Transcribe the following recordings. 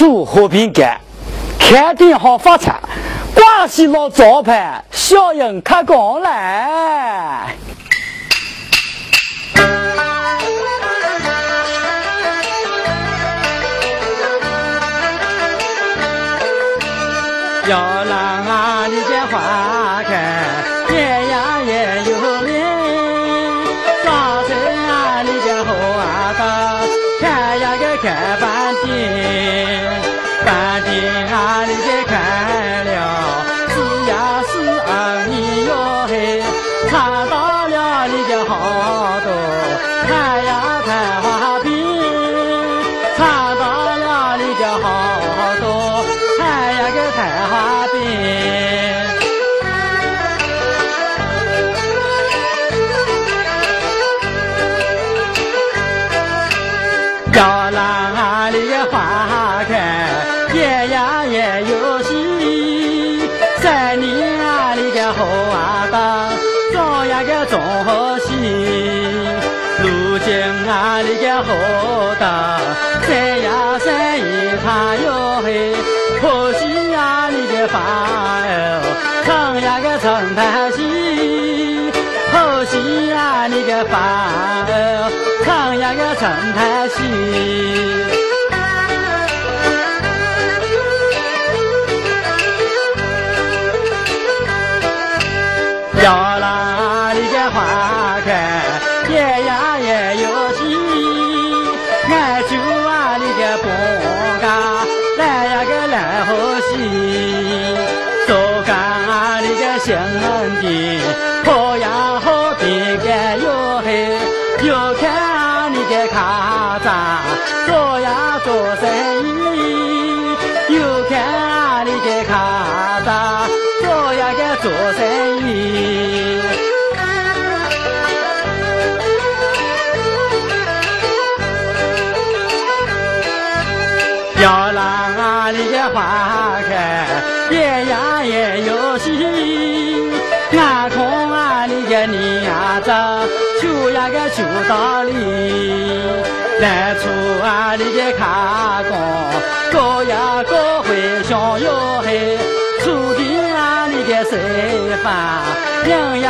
住和平街，开店好发财，挂起老招牌，效应开光来。要让、啊、你家欢。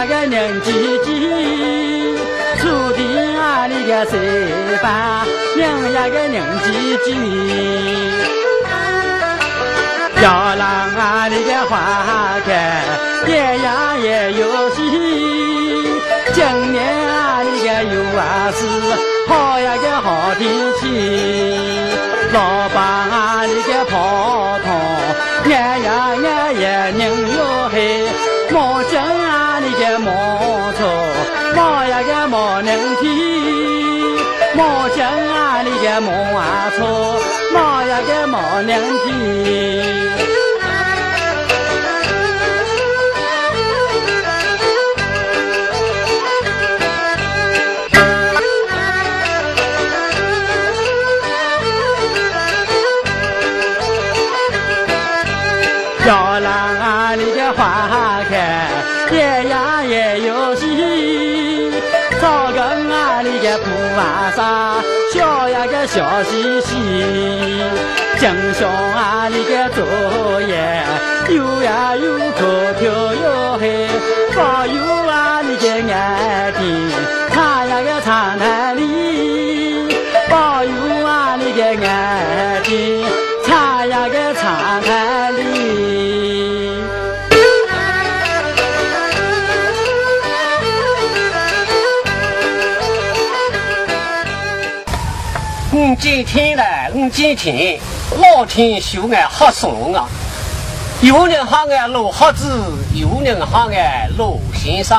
那个年纪纪，土地啊，那个谁把；娘一个年纪纪，摇篮啊，那个花开；爹娘也有喜，今年啊，那个有儿子，好呀个好天气。亮晶又呀又高挑哟嘿，保佑啊你个爱的，唱呀个唱台里？保佑啊你的俺的，唱呀个唱台里？我今天嘞，我今天，老天收俺好怂啊！有人喊俺老瞎子，有人喊俺老先生。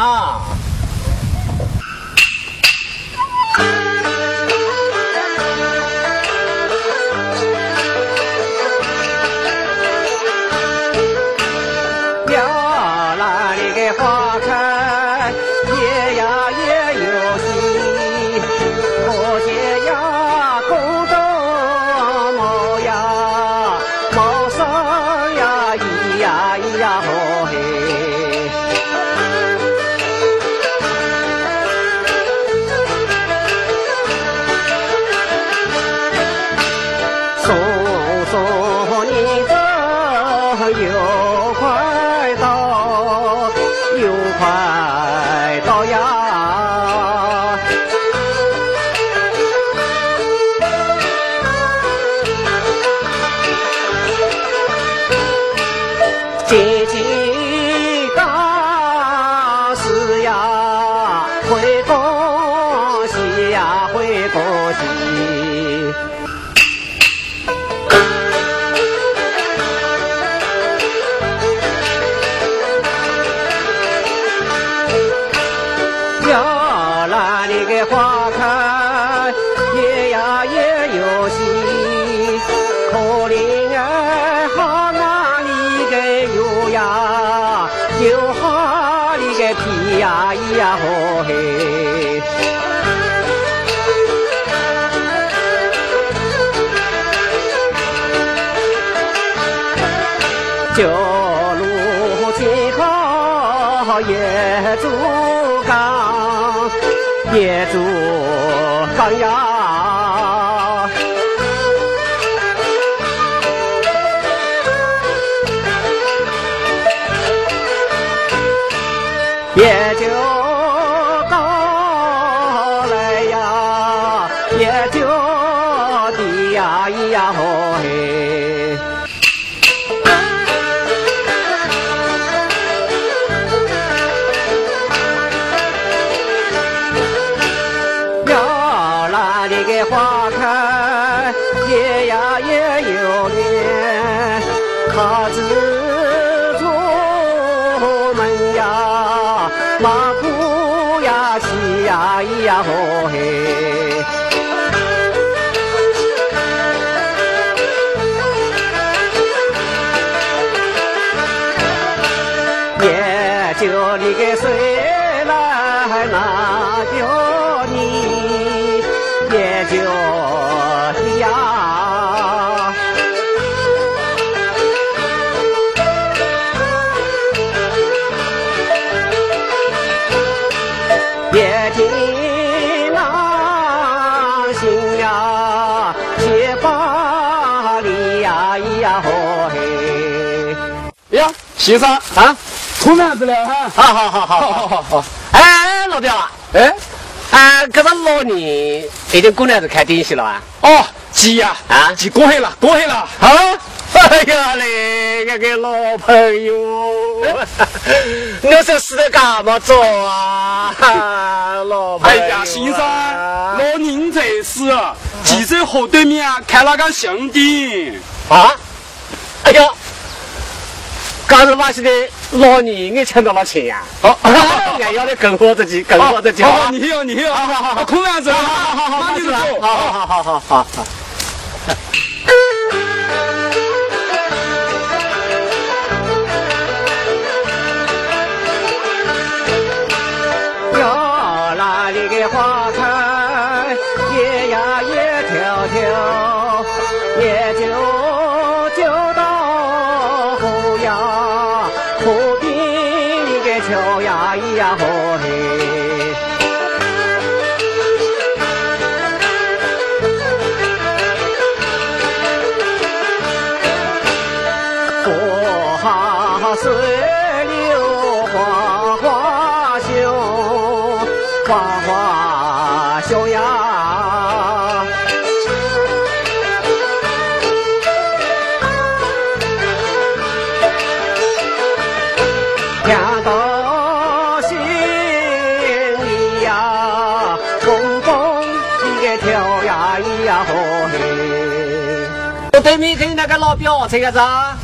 咿呀咿呀吼嘿。就呀，先生啊，出面子了哈。好好好好好好好。哎，老表啊，哎，啊，这个老你已经过来是开电视了啊？哦，急呀，啊急过去了，过去了。啊！哎呀嘞，这个老朋友，你这死的干嘛做啊？老朋友啊哎呀，先生，老人在世，几岁河对面开了个新店。啊！哎呀，刚才把现在老年人抢到了钱呀！好俺要的更好自己，更好的去。哦，你要，你好，好好好空好好好，马上就走。好好好好好好好。哗汹呀。看到心里呀，个跳呀咿呀吼嘿。我对面跟那个老表这个子啊。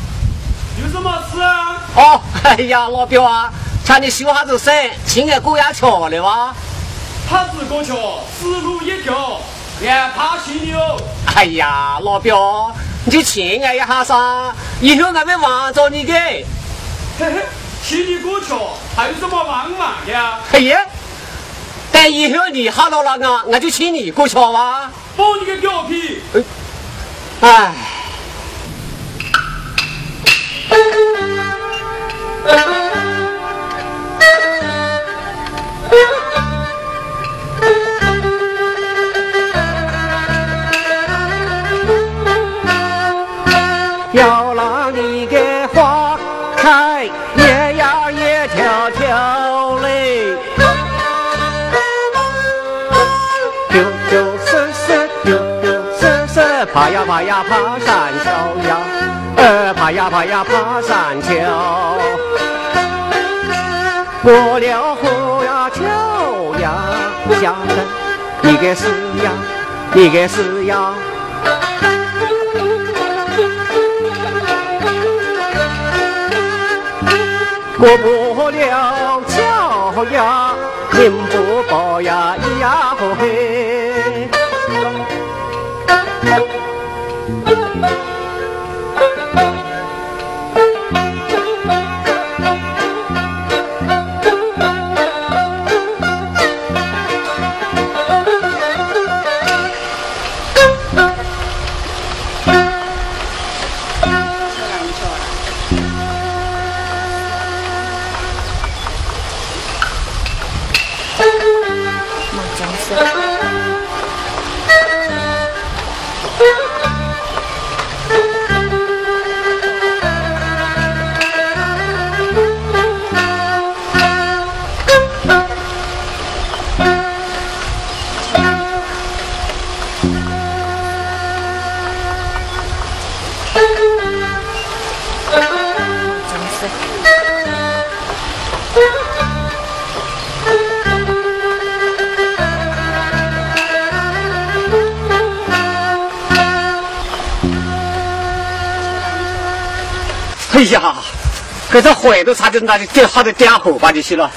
有什么事啊？哦，哎呀，老表啊，看你修下子身，亲爱过呀桥了哇！他自过桥，死路一条，连怕心里哦。哎呀，老表，你就亲爱一下噻，以后俺们望着你的。嘿嘿，请你过桥，还有什么望望的呀？哎呀，但以后你哈到了俺，俺就请你过桥哇。包你个表皮！哎，要 爬呀爬呀爬山丘呀，呃，爬呀爬呀爬山丘。过了河呀桥呀，下来一个是呀，一个是呀。过不了桥呀，人不保呀，Müzik 哎呀，给这火都差点那就点好的点火把就熄了。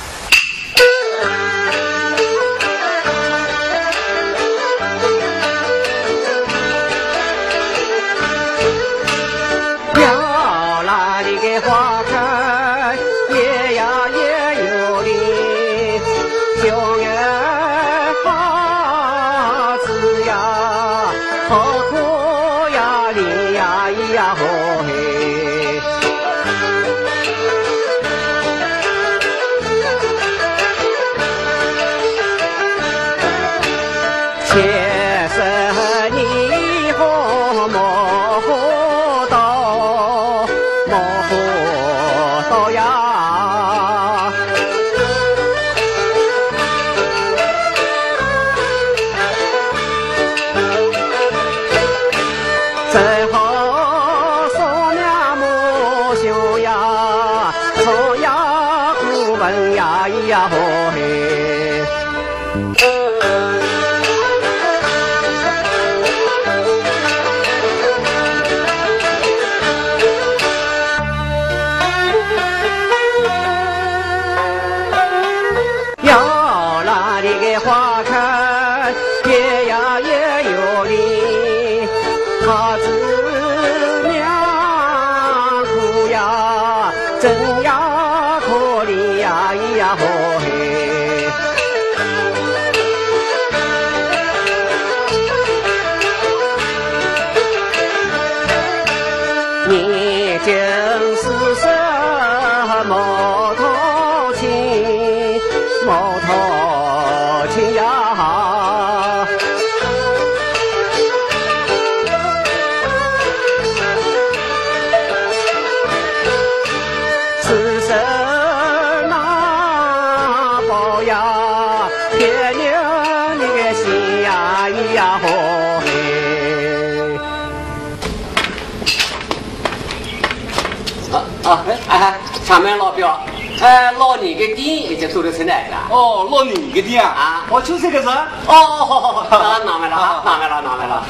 哎，老年的店已经做得出来了。哦，老你个店啊我就是个人。哦，啊，拿来了，啊拿来了，拿来了。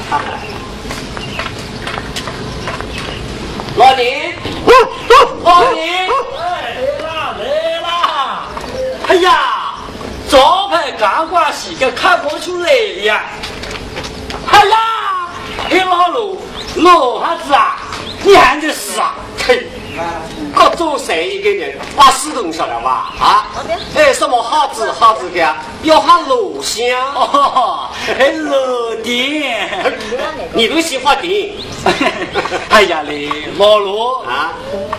老年，老年，来啦来啦！哎呀，招牌刚挂洗个看不出来呀！哎呀，哎老罗，老汉子啊，你还在死啊？嘿，各做生意的人把死东晓得吧？啊，哎，什么好子好子的，要喊楼香。哦，哎老爹，你都喜欢的 哎呀嘞，老罗。啊？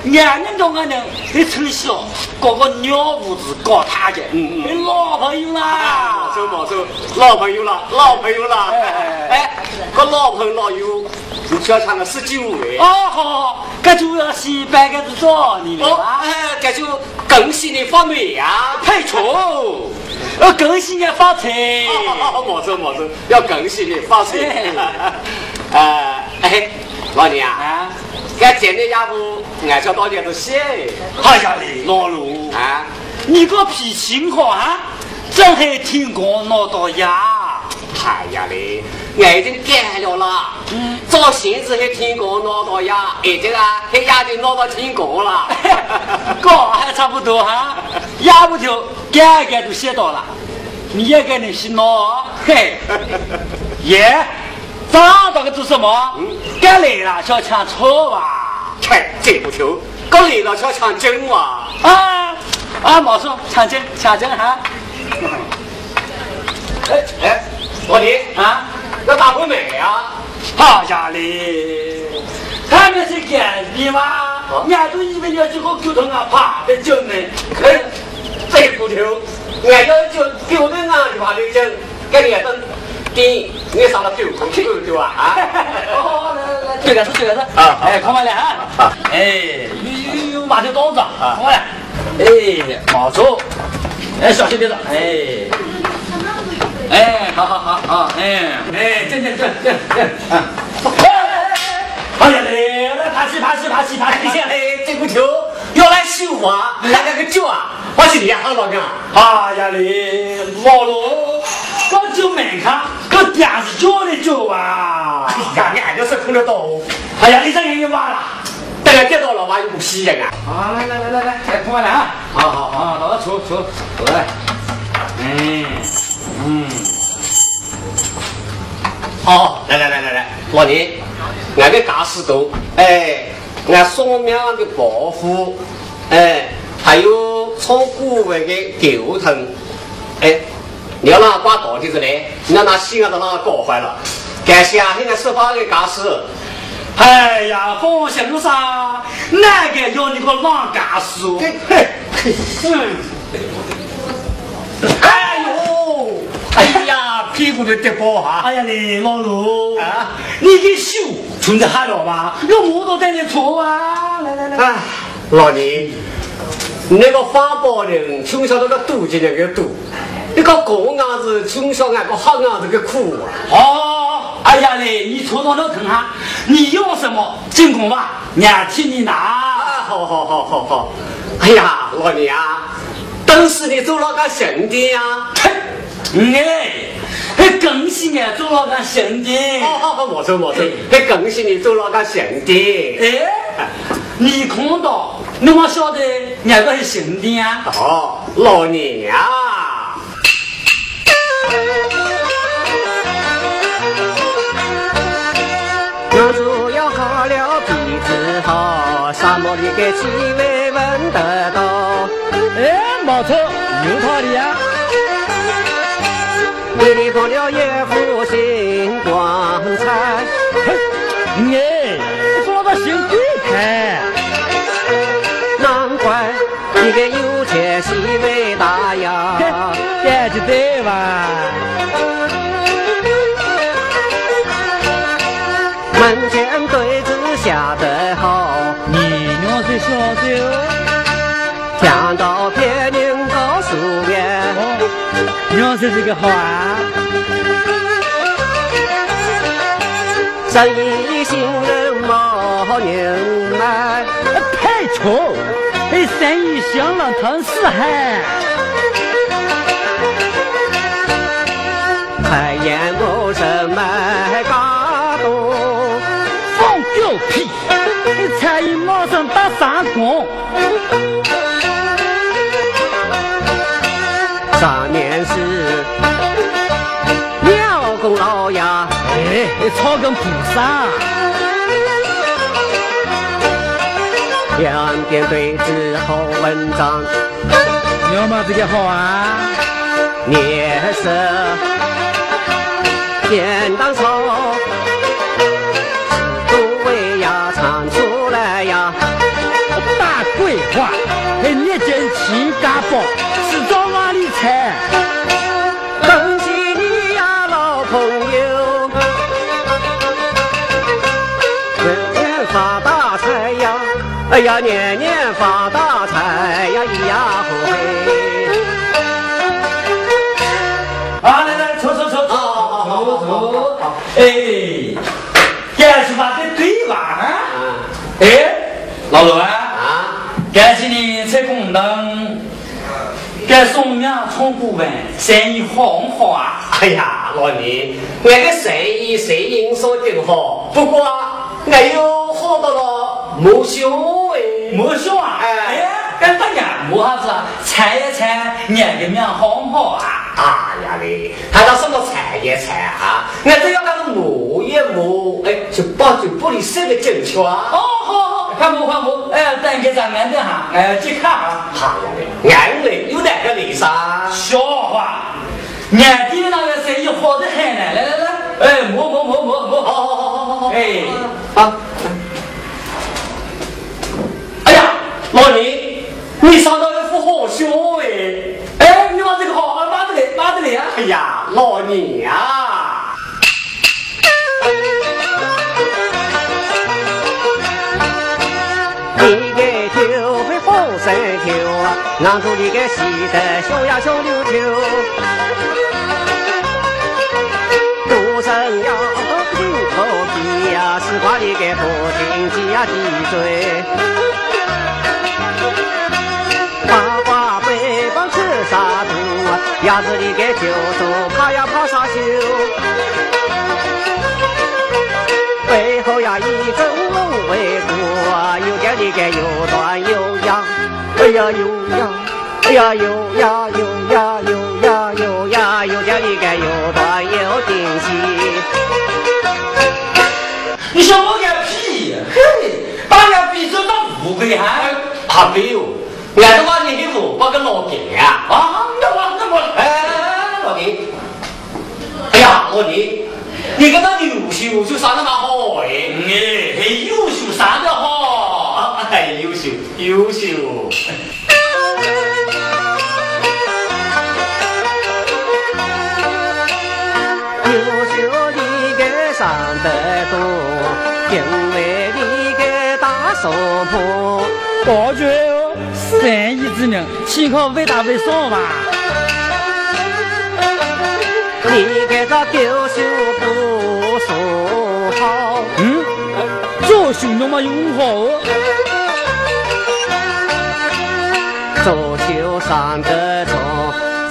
两人中个人，你从小搞个鸟屋子搞他的，嗯嗯。你老朋友啦。没错没错，老朋友了，老朋友了。哎哎，个老朋老友，你叫唱个十九位。哦，好好，搿就要先办个是找你了哦，哎，这就恭喜你发霉呀，配错。呃，恭喜你发财！哦，毛手毛手，要恭喜你发财。哎，哎，老娘啊，俺见的家伙俺小到点都写。哎呀嘞，老卢啊，你个脾气好啊，真还听讲闹到牙。哎呀嘞，俺已经改了啦。嗯，早先子还听讲闹到牙，现在啊，还压的闹到听讲了。搞还差不多哈，压不条改改都写到了，你也该能洗脑。嘿，耶，长到个做什么？嗯，该来了，小强错吧？切，这不球，刚来了小强真哇？啊啊，毛叔，抢针，抢针哈。哎 哎。老弟啊，要打过没啊？好家里，他们是干的吗？俺都以为你要去和沟通啊，怕的救呢。哎，这骨头，俺要就丢在哪里怕的救？给你等，顶，你上了丢空气对不啊？啊！好，来来来，这个是这个是啊。哎，看完了啊。哎，有有有马条刀子啊。看完了。哎，毛走。哎，小心点子。哎。哎，好好好好，哎哎，进进进进进，啊！哎呀嘞，来爬起爬起爬起爬起！哎，这股球要来修啊，来了个脚啊！我是厉害老娘。哎呀嘞，老罗，刚就门看，我电视叫的脚啊！哎呀，你还就是空得到。哎呀，你这人也完了，等下见到老妈又不皮呀！啊，来来来来来，来空完了啊！好好好，老子出出出来，哎。嗯，好，来来来来来，老李，俺的驾驶都，哎，俺双面的保护，哎，还有从古外的沟通，哎，你要哪挂到底子嘞？你要拿西安都哪搞坏了？感谢啊，现在司法的驾驶。哎呀，放心路上哪个要你个浪驾驶？嘿，嘿，嗯，哎呦！哎呀，屁股都跌包哈！哎呀嘞，老卢啊，你给修存在哈了吧？有摩托在你搓啊！来来来，哎，老李，那个发包人从小那个赌钱那个赌，那个狗伢子从小那个好伢子个苦啊！哦，哎呀嘞，你错到那疼哈！你要什么进攻吧，俺替你拿。好好好好好！哎呀，老李啊，当时你做那个兄弟呀？哎，还恭喜你做了个兄弟！好好好，没错没错，还恭喜你做了个兄弟！哎，你看到，你么晓得俺个是兄弟啊？哦，老娘。我主要靠了鼻子好，沙漠里的气味我，娘是这个好啊。生意兴人没人买，太丑！哎，生意兴隆疼死还。开眼不生卖根菩萨，两点对子好文章，要么这个好啊，脸色简单草，哎呀，年年发大财呀，咿呀呼嘿！啊，来来，抽抽抽，好好好好好，哎，干什么？哎，老罗啊，啊，感谢你在公灯，给送命从顾问，生意好不好啊？哎呀，老李，我个生意生意说挺好，不过我又好到了没修哎，没修啊？哎哎呀，跟大家没啥子啊，猜一猜，你个命好不好啊？哎呀嘞，还到什么猜一猜啊？俺这要那个磨一磨，哎，就把就玻璃塞得进去啊。哦，好好，快摸快摸，哎，等给咱安顿下，哎，去看啊。好呀嘞，安嘞有哪个嘞噻？笑话，年底那个生意好得很呢，来来来，哎，摸摸摸摸摸，好好好好好好，哎，啊，哎呀，老李，你上到一副好笑哎！哎，你往这个好，马子来，马子来啊！哎呀，老李呀、你个酒会好生酒啊，让住你个喜得小呀小溜溜。多生呀，心头皮呀，是把你个不停挤呀挤追。肚啊，鸭子你个酒肚怕呀怕啥酒。背后呀一阵龙尾鼓啊，有点你个又短又呀，哎呀又呀，哎呀又呀又呀又呀又呀，有点你个又短又顶细。你想我个屁？嘿，把人家逼着当乌龟哈！还没有，俺是把你给我把个老弟呀！啊，那我那我，哎，老弟，哎呀，老弟，你跟他优秀就上得蛮好哎，哎，还优秀啥的好？啊，哎，优秀，优秀。优秀你个上得多，因为你个大手婆。保全哦，生意之人，岂可为大为少嘛？你个这狗秀不说好，嗯，做兄弟嘛用好哦。做秀上得中，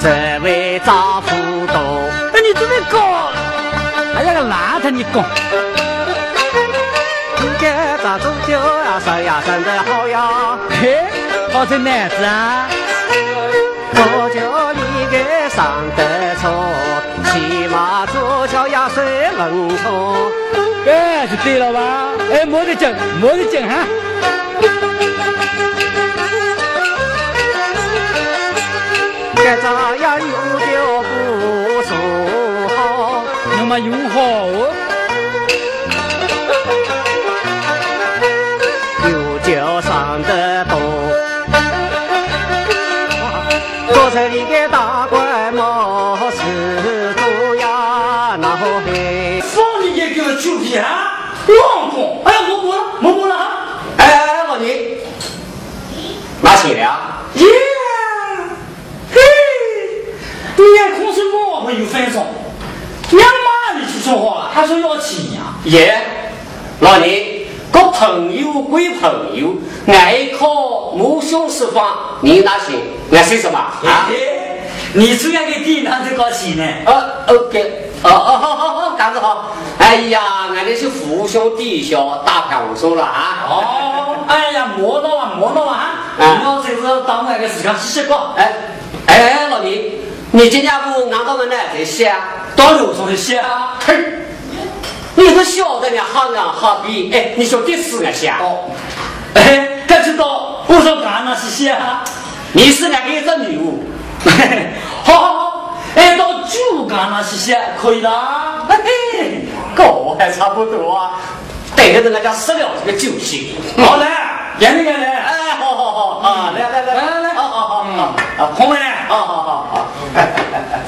这位丈夫多。哎，你这么搞，哎呀个烂他你搞，你个这做秀呀生呀生得好呀，嘿，好这男子啊！我叫你个上得错，起码做桥呀水文错。哎，就对了吧？哎，没得劲，没得劲哈。该咋呀拿钱了？耶！嘿，你眼空是我会有分送，娘妈你去说话了，还说要钱呀？耶，老李，个朋友归朋友，爱靠母兄释放，你拿钱，俺说什么啊？哎，你这样给地男这高钱呢？呃，OK，哦哦，好好好，干子好。哎呀，俺这是父兄弟兄打票数了啊。哦，哎呀，摸到啊，摸到啊！啊你要这是当那个时间洗洗过，哎哎，老弟，你今天不拿到我哪这些啊？到楼上去洗啊！嘿，你都晓得呢，好人好比，哎，你说第四个下，哦，哎，该知道我说干那些洗啊！你是哪个一只女巫？好好好，哎，到酒干那洗洗可以的啊。嘿嘿，狗还差不多啊。等着等人家死了这个酒席。好来，演来演来，哎，好好好啊，来来来来来来，好好好好啊，红梅，好好好好。老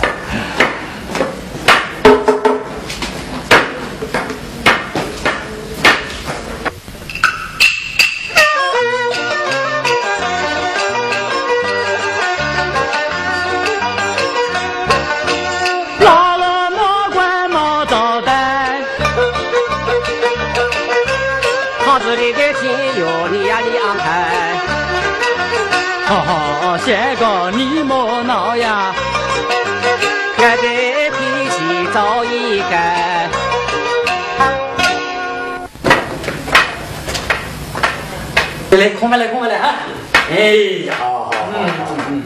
哦，仙哥你莫闹呀，俺的脾气早已改。来，空开来，空开来哈！哎呀，好好好，嗯嗯，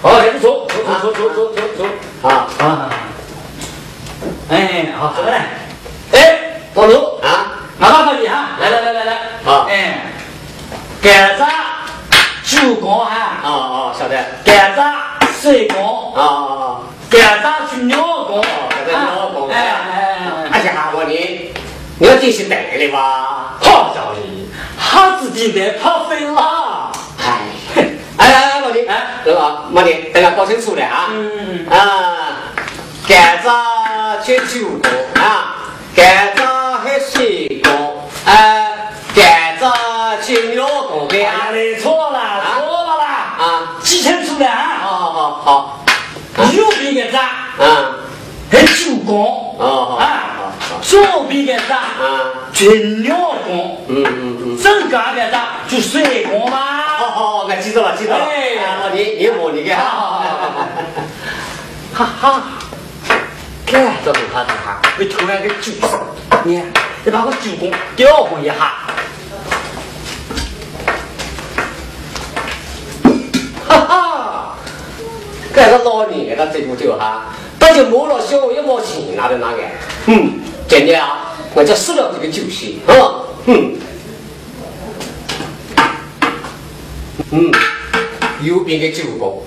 好，开始走，走走走走走走，好。啊！哎，好，走来，哎，老卢啊，拿把口笔哈，来来来来来，好，哎，甘蔗九公啊，啊啊，晓得，甘蔗水公，啊啊啊，甘蔗去两公，甘蔗两公，哎哎哎，哎。呀，我你，你要继续带的吧？好家伙！他自己来怕飞了，哎，哎来老弟，哎，那个毛弟，等下搞清楚了啊，嗯啊，甘蔗切九个啊，甘蔗还十个，哎，甘蔗切两个，哎记清楚了啊，好好好好，右边个蔗，嗯，还九公，哦啊。左边的啥？就两宫，嗯嗯嗯，正干的啥？就三宫嘛。好好，我记住了，记住了。哎，你你摸你个，哈哈哈！看，这不怕不怕，被突然给揪死。你，你把我九宫调换一下。哈哈，这个老年的这部酒哈，他就摸了小一毛钱拿的那个，嗯。真的啊，我就死了这个酒席啊，嗯，嗯，右边的酒包，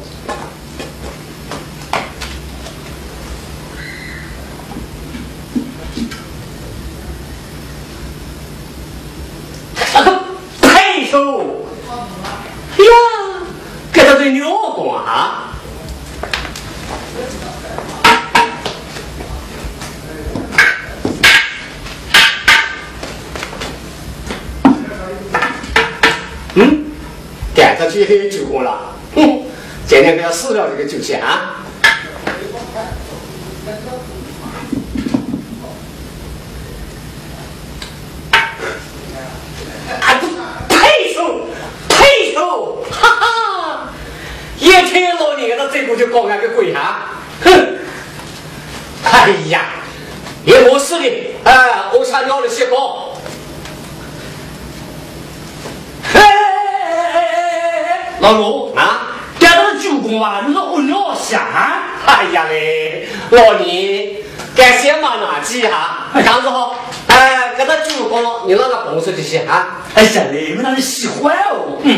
啊个太瘦，哎呀，给他这尿光啊！他去黑酒过了，哼！今天给他撕掉这个酒钱！啊，太丑，太丑！哈哈！一天老年的这步就搞俺个鬼哈！哼！哎呀，也没事的，哎，我想尿了些包。老卢啊，这都是九公啊，你说我尿香？哎呀嘞，老年感谢嘛拿几哈，这样子好，哎，给他九公，你让他蹦出去些啊？哎呀嘞，我让你喜欢哦，嗯，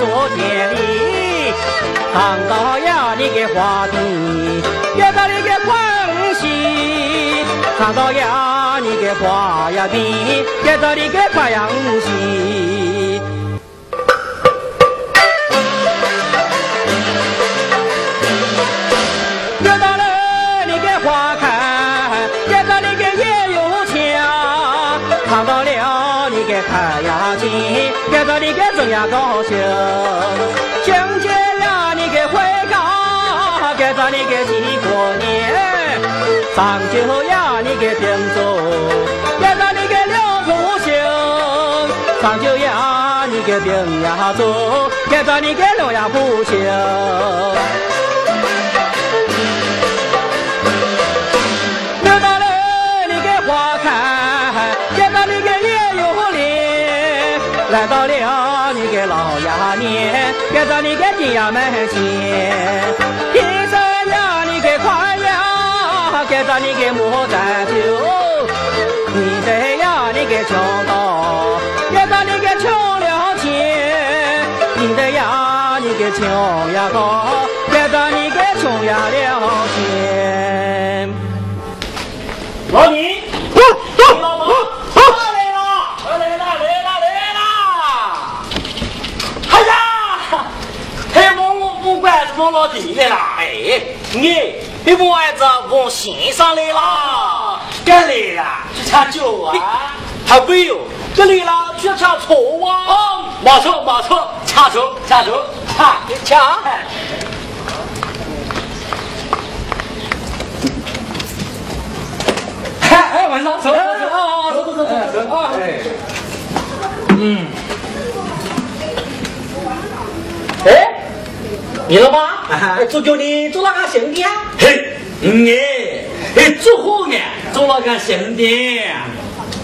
做田里。长高呀，你给花地，给着你给快。看到呀，你个花呀比，接着你个太阳西。呀高兴。情节呀，你个回家，跟着你个几过年。上酒呀，你给点走，也让你给了不行。上酒呀，你给病呀走，该找你给老呀不休。六到了，老呀年，别着你个爹呀门前，一生呀你个快呀，别着你个莫再酒，一在呀你个穷到，别着你个穷了钱，一在呀你个穷呀高，别着你个穷呀了钱。来啦，哎，你，你我儿子王先生来了，该来了，去抢酒啊？还没有，这来啦去抢醋啊？哦，马错，没错，抢醋，抢醋。抢！哎，晚上走走走，走走走走走啊！哎，嗯，哎，你了吗？做叫你做那个兄弟啊？嘿，哎，哎，做好呢，做那个兄弟。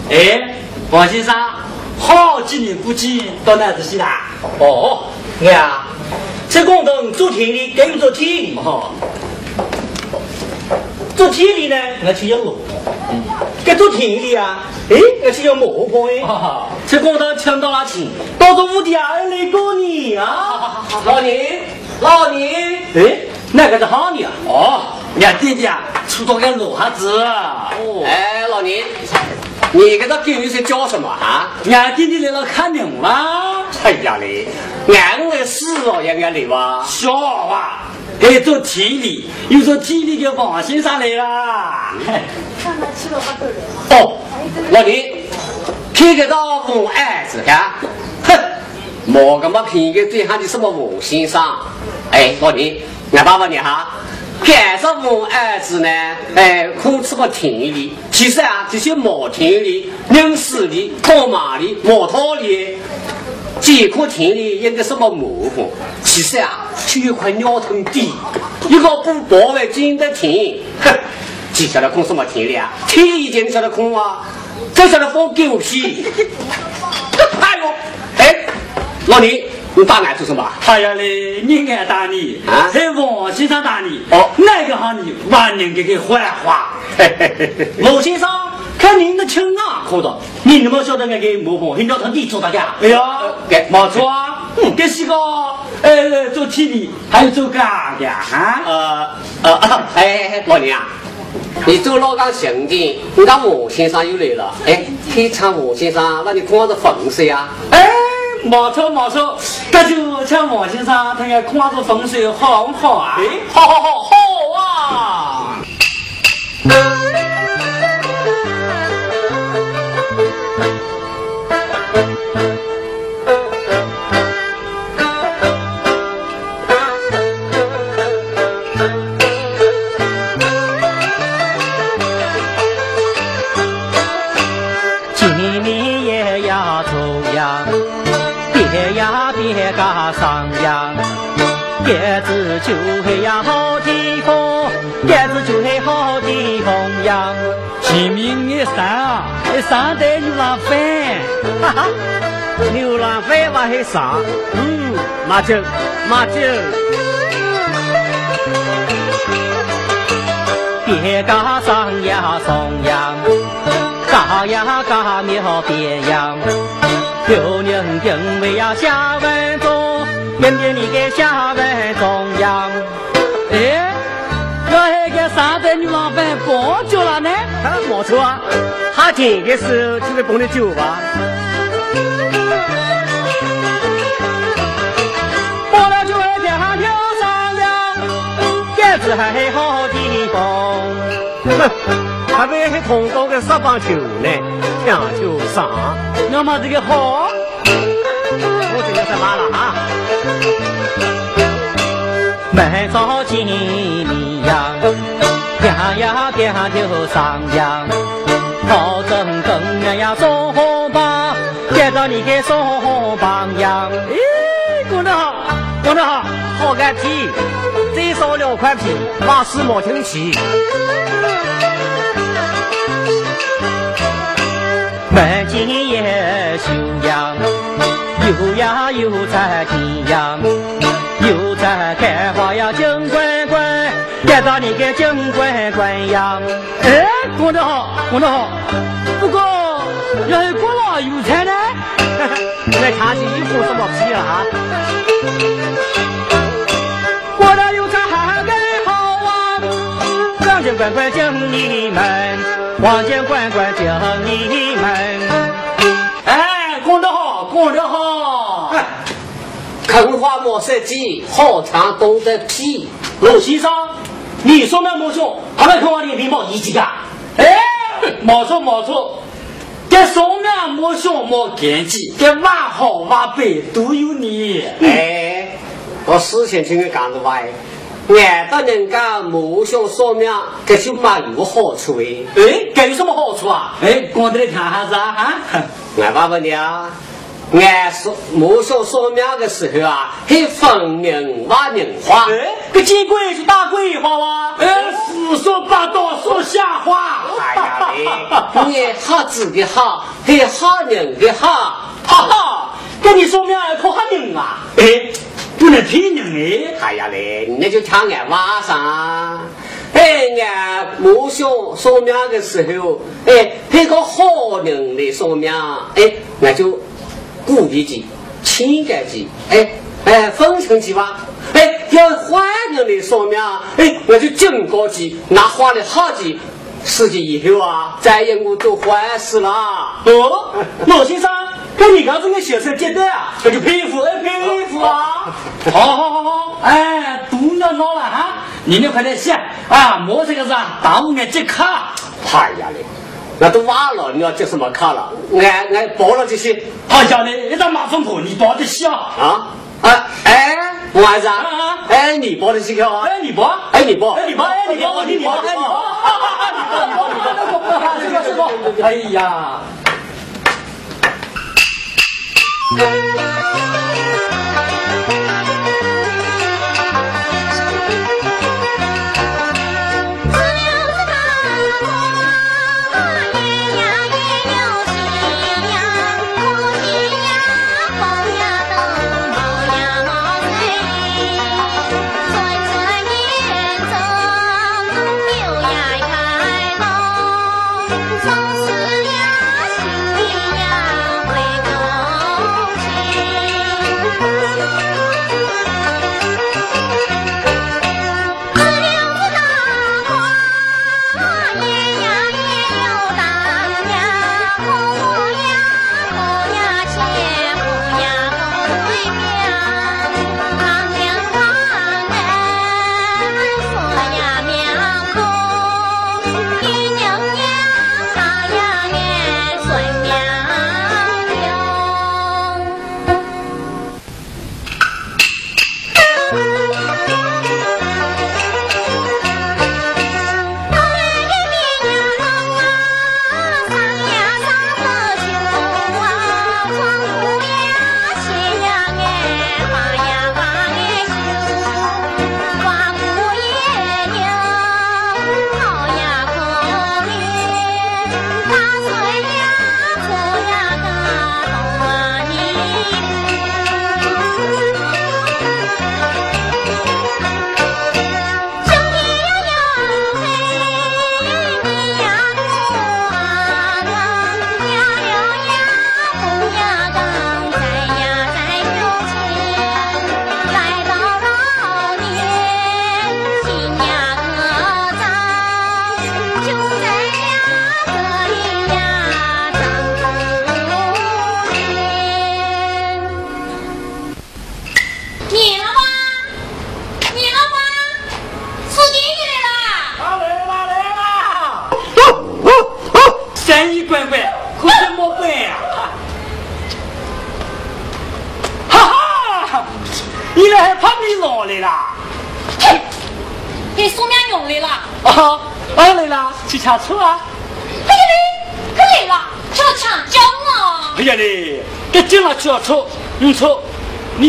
哎，王先生，好几年不见，到哪子去了？哦，我呀。在广东做田里，该不做田里哈？做田里呢，我去养路。该做田里啊，哎，我去养磨棚哎。这广东抢到了钱，到这屋底啊来过年啊！老年，老林，哎，那个是好你啊？哦，俺弟弟啊，出到个路哈子。哦，哎，老林。你给他闺女是叫什么啊？俺弟弟来了看病了！哎呀嘞，俺的事哦，也俺来吧？小娃，给做体力，又做体力的王先生来了。看他吃了好多人哦，老李，骗个到我儿子看？哼，莫个么骗个最好的什么王先生？哎，老李，俺爸爸你哈。干什么儿子呢？哎，空吃个田里。其实啊，这些毛田里、牛屎里、套马里、毛套里，这块田里应该什么模糊？其实啊，就一块鸟头地，一个不包围金的田。哼，接下来空什么田里啊？田里间晓得空啊？这晓得放狗屁？哎呦，哎，老李。你打俺做什么？哎呀嘞，你爱打你啊？在王先生打你哦？哪个行你把人给给换话？王先生，看您的亲啊，可的你怎么晓得俺给模仿？很叫他地做大家？哎呀，没错啊，这是个呃做体力还有做干的啊？呃呃，哎，老娘啊，你做老干行的，你家王先生又来了。哎，非常王先生，那你看着粉丝呀？哎。没错没错，这就像王先生他要看这风水好不好啊？哎，好好好好啊！就会呀好地方，叶子就会好地方呀。前面一山啊，一山的牛郎饭，哈哈，牛郎饭往还上，嗯，马酒马酒。别家上呀上呀，嘎呀嘎苗边呀，有人因为呀下文中。明天你给下文中央，哎，我还给三代女郎饭包酒了呢？没错啊，他这个时候就会帮你酒吧。包了酒还天上跳上了，盖子还好地方。哼，还没还通过个十棒球呢，抢球上，那么这个好。我这个是完了啊！满朝金米呀，点呀点就上呀，好正更呀呀送红包，接到你给送榜样。哎，公子好，公子好，好个屁！再少两块皮，马死莫听气。门前叶修养，有呀有在天阳，有在开花呀金滚滚，见到你个金滚滚呀。哎，公子好，公子好，不过要是过了有才呢？那看起一副什么皮啊？过了有才还该好啊！黄金滚滚敬你们，黄金滚滚敬你们。哎，公得好，公得好。坑花莫设计，好长懂得屁。老先生，你说没没错，他们看我脸皮毛一级个。哎，没错没错。这上面莫小莫干净，这万好万白都有你。哎，我事先听你讲的话，俺到人家莫小上面，这就没有好处哎。哎，这有什么好处啊？哎，讲的来看下子啊。俺爸爸你啊，俺说莫小上面的时候啊，还分人话人话。哎，这见鬼是大鬼话哇？哎，胡说八道，说瞎话。哎呀嘞，你好子的好，还好人的好，哈哈，跟你说明可好人啊！哎，不能骗人哎。哎呀嘞，那就听俺话噻。哎，俺母兄说明的时候，哎，那个好人的说明，哎，那就故意的、情感的，哎哎，分成几吧。哎，要换人的说明，哎，我就警告的，拿话的好的。死去以后啊，再也我做坏事了。哦，老先生，跟你刚这个小车接待啊，那就佩服，哎，佩服啊！好好好好，哎，不要闹了哈，你们快点写啊，莫这个是耽误俺接卡。哎呀嘞，那都挖了，你要叫什么卡了？俺俺包了这些。哎呀嘞，一张马蜂窝，你包的小啊啊哎，我儿子啊，哎，你包的几条啊？哎，你包，哎，你包，哎，你包，哎，你包，你包，哎，你报。哎呀！啊，来了，去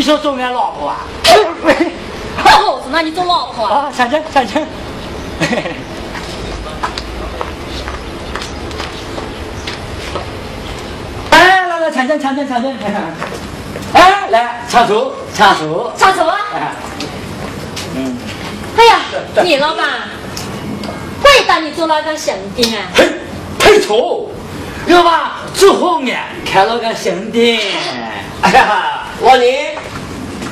你想做俺老婆啊？哦，那你做老婆啊？啊，想见想见。哎，来来，抢抢抢抢抢抢！哎，来抢手抢手。抢手啊！哎，嗯，哎呀，你老板，怪得你做那个兄弟啊！嘿，配错，老板做好眼开了个新店。哎呀，老年，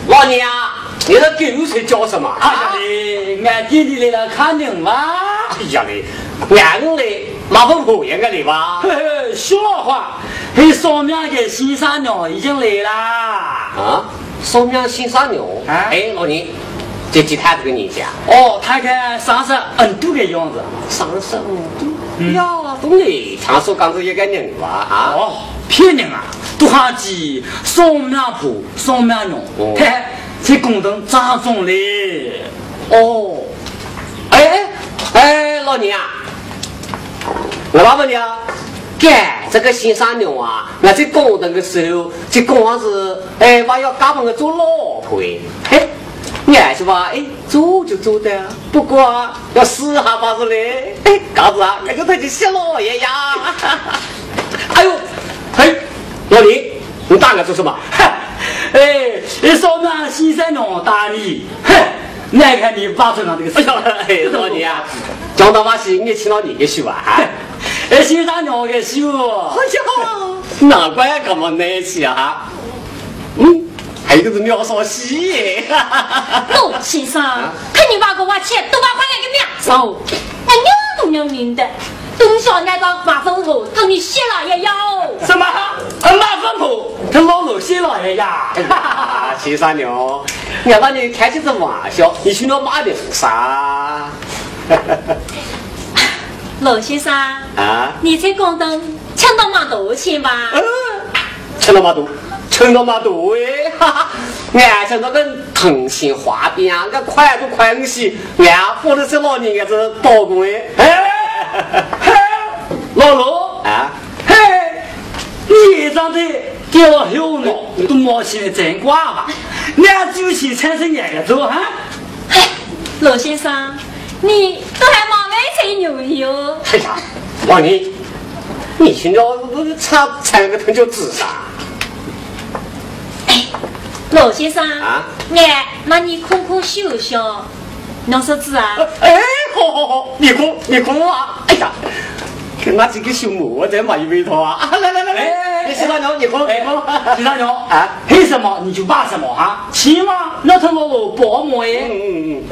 老年啊，你这狗才叫什么？哎呀嘞，俺弟弟来了看您嘛。哎呀嘞，俺来马蜂婆应该来吧？嘿嘿，笑话，嘿，上面的新三娘已经来啦。啊，上面新三娘。啊哎，老娘，这几摊这个年纪啊，哦，他看三十嗯度的样子。三十五度。呀，懂嘞，常说讲是一个人吧？啊，哦，骗人啊！都喊鸡上面婆上面娘哦，嘿，这工程咋种嘞？哦，哎哎哎，老娘。啊，我爸问你啊，干这个新三娘啊，我在工程的时候，这公房是哎，我要嫁给我做老婆。哎，嘿，俺是吧？哎，做就做的，不过要试下吧是嘞，哎，嘎子啊，那个他就谢老爷呀，哎呦，嘿，老李，你打我做什么？哎，上面新三娘打你，哼！你看你挖出来这个哎老李啊，讲到把戏，你请到你的修啊？哎，新三娘的秀，哎呀，难怪这么难吃啊！嗯，还有个是尿少喜耶。陆先生，看你挖个挖钱，都挖回来个两手，哎娘都娘命的，东小挨到马蜂头，等你谢了也要。什么？啊，马粪婆，他老老谢老爷呀！啊，七三娘，俺把你开起这玩笑，你去那骂的啥？老先生，啊？你在广东抢到蛮多钱吧？嗯，吃那么多，吃那么多哎！哈哈，俺像那个腾讯花边，俺快都快不起，俺或者是老年俺是包工哎。老罗，啊，嘿，你长得给我后脑都冒起来真瓜吧？俺就去产生眼个走哈？嘿，陆先生，你都还蛮会吹牛哟。哎呀，老年，你现在差差个头就自杀。老先生，啊哎，那你空空休息，弄啥子啊？哎，好好好，你哭你哭啊！哎呀，跟那几个小魔在买一杯汤啊！来来来来，哎你洗澡牛，你哭哎你哭，新三娘啊黑什么你就骂什么哈？起码那他老老保姆嗯哎。嗯嗯，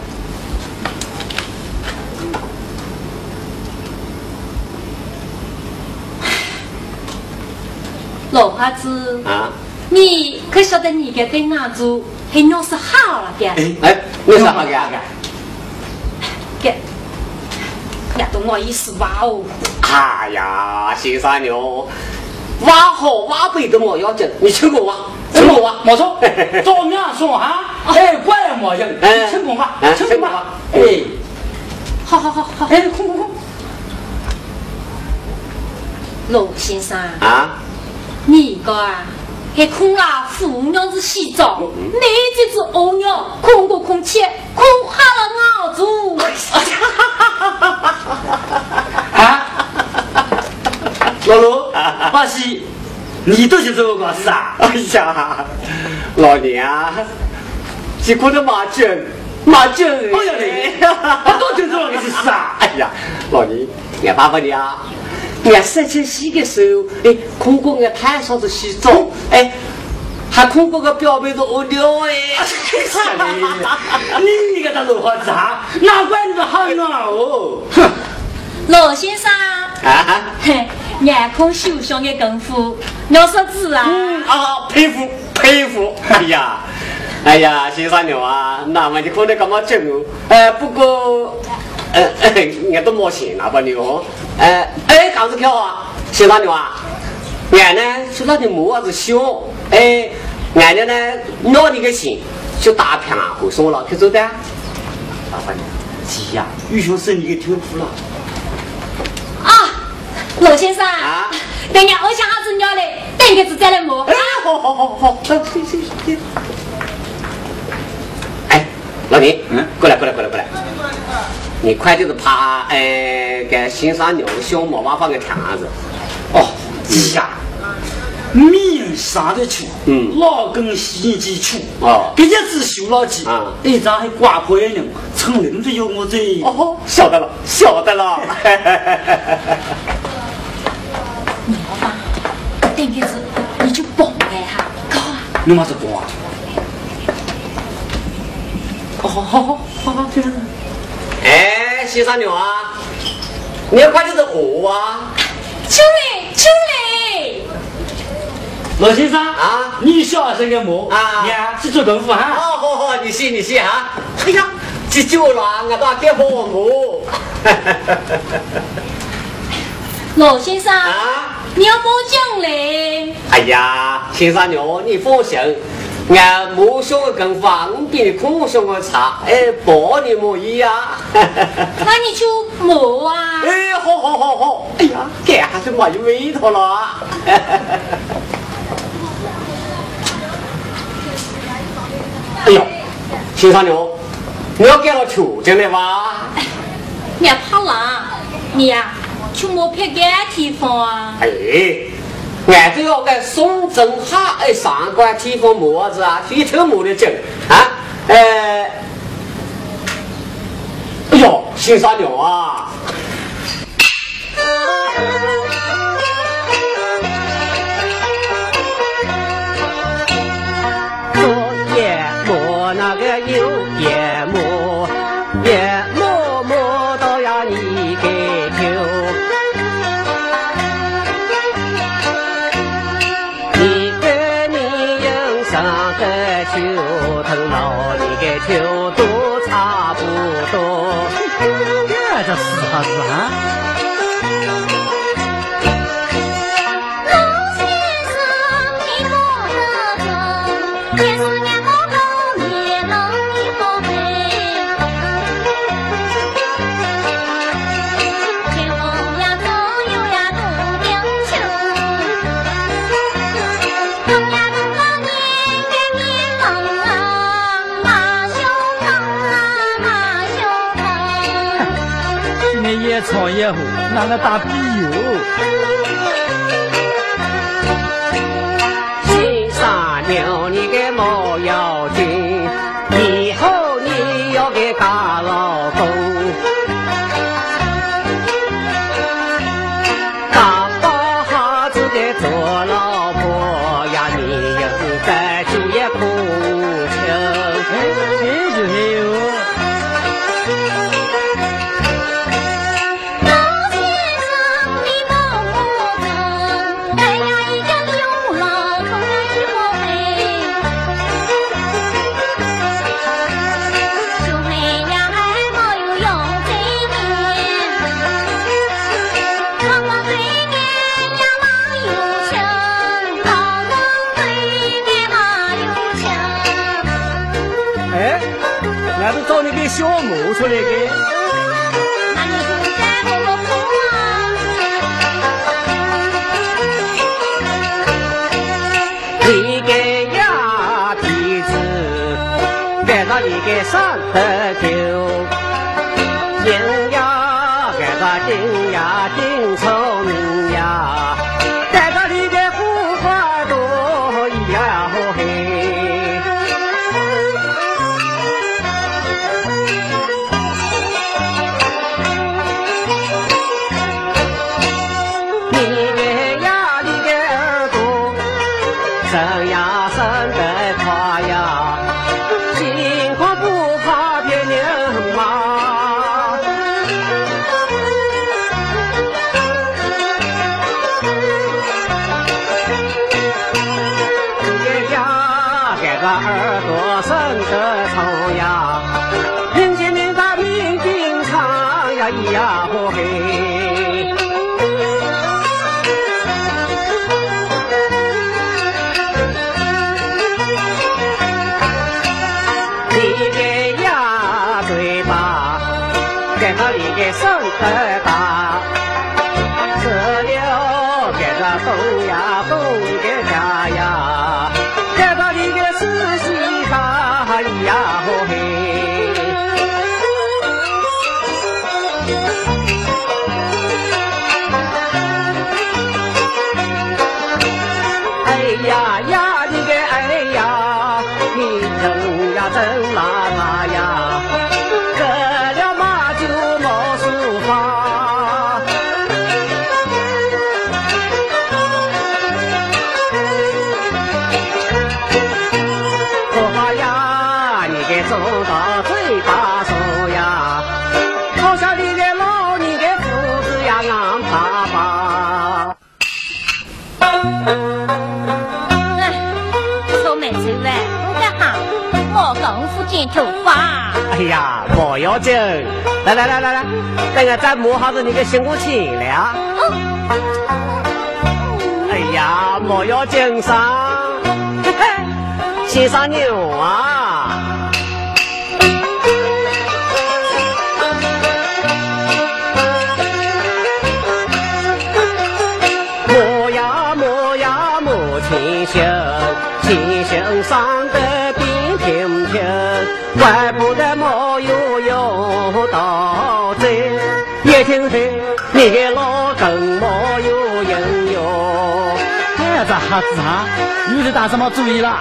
老花子，啊，你可晓得你个对眼珠还弄是好了的？哎哎，你啥好个？个，也都我意思挖哦。哎呀，先生牛，挖好挖背都没要紧，你请我挖，请我挖，没错，照面说啊，哎，怪了没人，哎成功吧，哎成功吧成功吧，哎，好好好好，哎，空空空，陆先生，啊，你个啊，还空啊妇娘子洗澡，嗯你这只欧娘空过空气，空哈了眼珠。啊，老罗，巴西，你都是这个事啊？哎呀，老娘，结果的马俊，马俊，哎呀你，我都就这个事啊？哎呀，老娘，俺爸爸你啊，俺三千洗的时候，哎，空过个太上子洗澡，哎，还空过个表妹子屙尿哎。你个大老伙子啊，哪怪你们好暖哦！哼，陆先生，啊，嘿，眼空休想的功夫，要啥子啊？啊，佩服佩服！哎呀，哎呀，先生娘啊，那么你可能干嘛整哦？哎，不过，呃，俺都没钱了吧你哦？哎哎，刚子跳啊，先生娘啊，俺呢就让你摸子小，哎，俺的呢拿你个心就打片回送了，去走的。麻烦你。急呀，玉雄是你给听哭了。啊，陆先生，啊等下我想好子鸟嘞，等个子再来摸。哎，好好好好，行行行行。哎，老李，嗯，过来过来过来过来，你快点子爬，哎，给新山牛小毛娃放个条子。哦，呀。面上的球，嗯，老根洗机球，哦，别家只修老几，啊，一张还刮破眼镜，成林子有我这，哦，晓得了，晓得了。你好吧，等个子你就蹦来哈，搞啊，你妈是蹦啊？哦，好好好，好好，这样子。哎，西山牛啊，你要快点子活啊！出来，出来。罗先生啊，你小声点摸啊，呀，去做功夫哈。好好好，你洗你洗哈。哎呀，这酒乱我都要给婆摸。罗先生啊，你要摸奖嘞？哎呀，先生娘，你放心，俺摸小的功夫啊，我比你空小的差，哎，包你摸一呀。那你就磨啊。哎，好好好好。哎呀，这还是没有味道了。哎呦，新三牛，你要干了球进来吧？你怕冷，你呀就莫偏干地方啊？哎，俺都要给宋振华哎上官提供模子啊提头模的劲啊哎哎呦心酸鸟啊。业后，拿来小木出来的，那你就再摸摸你个丫皮来来来来来，等我再摸下子你个辛苦钱了。哎呀，莫要紧噻，先生牛啊！摸呀摸呀摸亲兄，亲兄上得边听听，怪不得没你的老公没有应用。哎，这孩子啊，你是打什么主意了？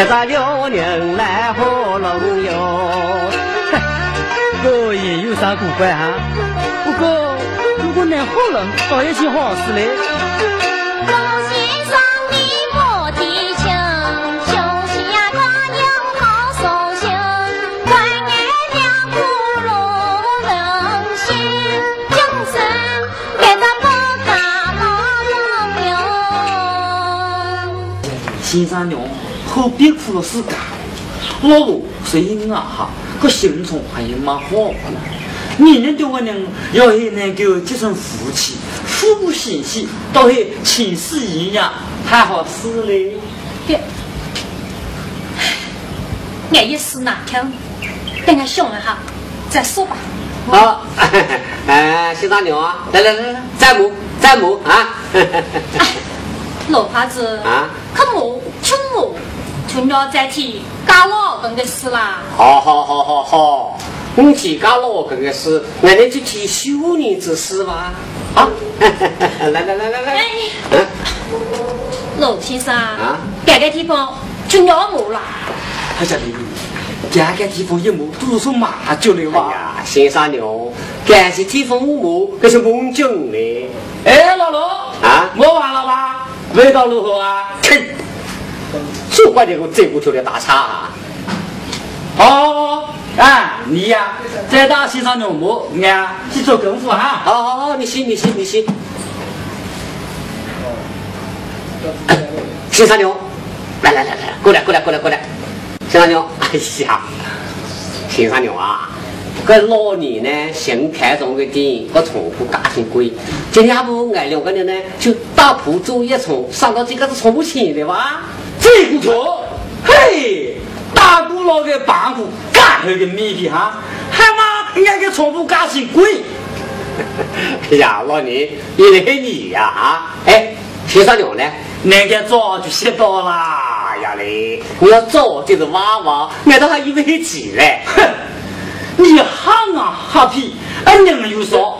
跟着辽宁来合龙哟。这也有啥古怪哈？不过如果能活人，倒也件好事嘞。好别哭了是干，老婆是因啊哈，个心肠还有蛮好的。女人对我人要是能够结成夫妻，互不嫌弃，倒是情丝一样，太好事嘞。别，俺一时难听，等俺想一下再说吧。好，哎，先生牛啊，来来来来，再摸再摸啊！老婆子啊，可莫穷我，穷了再提干老公的事啦。好好好好好，你提干老公的事，俺得去提修女之事吧？啊，来来来来来，哎，嗯，老先生啊，这个地方就要我啦。他家里，这个地方一摸都是说麻酒的哎哇。呀，先生牛，感谢地方五亩，可是梦境嘞。哎，老罗啊我完了吧？味道如何啊？就怪这个这骨头的大叉啊！哦，啊，你呀，在大西上牛摸，俺去做功夫哈。好好好，你行你行你洗。先生牛，来来来来，过来过来过来过来。先生牛，哎呀，先生牛啊，这老年呢新看中的电影和宠物价钱贵，今天还不俺两个人呢就打铺做一场，上到这个是宠物钱的吧？这股错，嘿，大姑老个棒骨，干头个面皮哈，还嘛俺个宠物价钱贵。哎呀，老李，你来是你呀啊！哎，先生牛呢？人家早就写到啦。哎呀嘞，你要早就是娃娃，俺都还以为是鸡嘞。哼，你喊啊哈皮，俺人又少，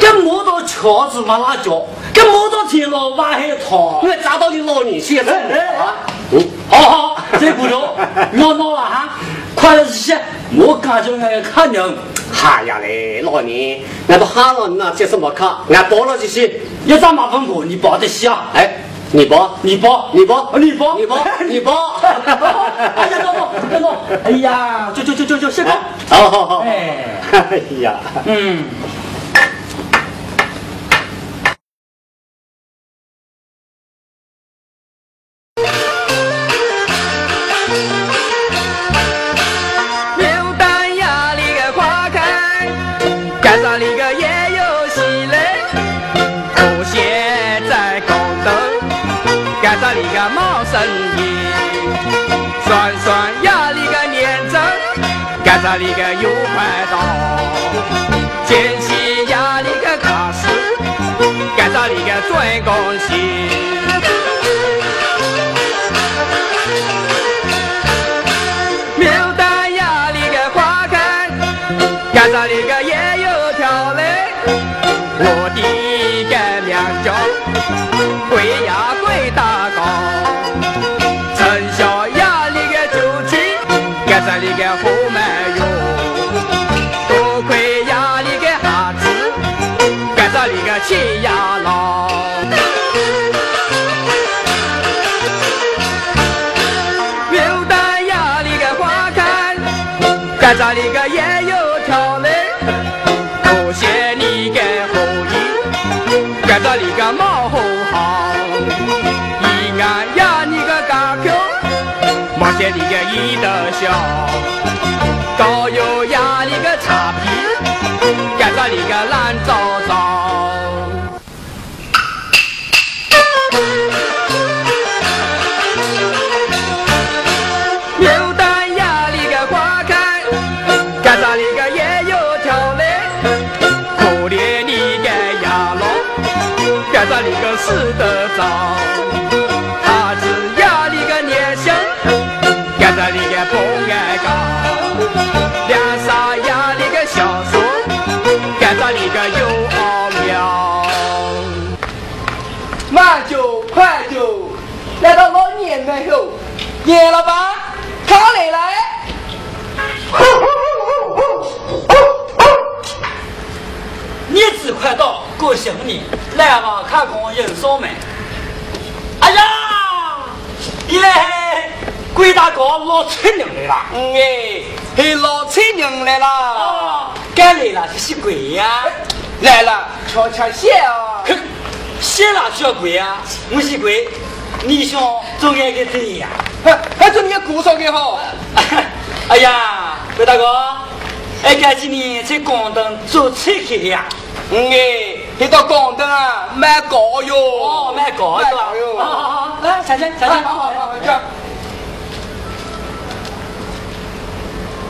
跟摸到桥子嘛辣椒，跟摸到天老挖海汤。我砸到你老年去了啊！嗯，好好，这不中，我闹了哈，快点去洗，我感觉俺看人，哎呀嘞，老年，俺都喊了你那，这什么卡？俺包了就行。一张马蜂婆你包得洗啊？哎，你包，你包，你包，你包，你包，你包。哎呀，等我，等我，哎呀，就就就就就先哎包。好好好。哎，哎呀，嗯。生意，算算呀你个年子，赶早你个又快到；见喜呀你个大事，赶早你个最高兴。个，也有条嘞。我的个，贵呀贵。你的过新年，来往看工人少没。哎呀，你来，鬼大哥老村人来了。嗯哎，嘿老崔娘来了，哦，该来了，这是鬼呀、来了，瞧瞧笑啊。哼，谢了需要鬼呀、我是鬼，你想做爱个对呀、还还做你鼓手给好，哎呀，鬼大哥，哎，赶紧呢，在广东做菜开呀。嗯哎，嘿到广东啊，蛮高哟。哦，蛮高是吧？哟。好好好，来，产生产生，好好好，这样。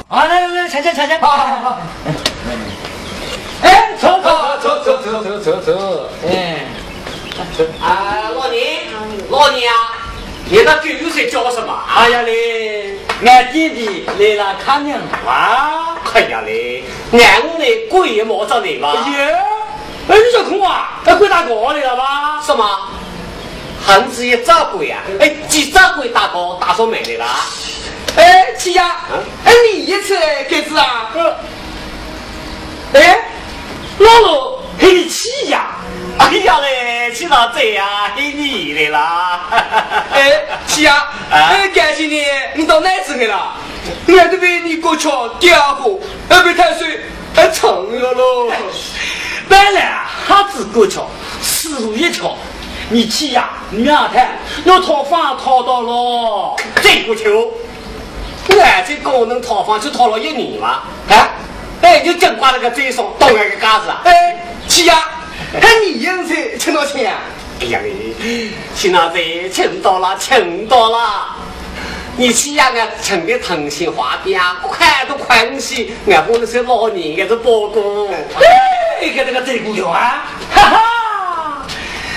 好，来来来，产生产生，好好好。哎，走走走走走走走走，哎，啊，老年，老年啊，你那九岁叫什么？哎呀嘞，俺弟弟来了看人哇！哎呀嘞，俺我嘞鬼也摸着你吧？哎呀，哎，你小空啊，哎，鬼大哥来了吧？什么？横子一扎鬼呀？哎，几扎鬼大哥打上门来了？哎，七呀，哎，你一次开始啊？哎，老罗，嘿你气呀！哎呀嘞，去哪这呀？嘿你来啦！哎，七呀，哎，感谢你，你到哪次去了？俺都被你过桥掉过，哎，被太岁哎沉了喽。本来哈子过桥，死路一条。你去呀，娘胎要讨饭讨到了，这个球，俺这高能讨房就讨了一年嘛。啊，哎，就真挂了个嘴上，当俺个嘎子啊！哎，去呀，哎，你应才挣到钱啊？哎呀嘞，去哪这请到了，请到了。你去呀，俺趁的腾心花边，快都欢喜，俺不能是老年，俺是包公。哎，个这个贼姑娘啊，哈哈，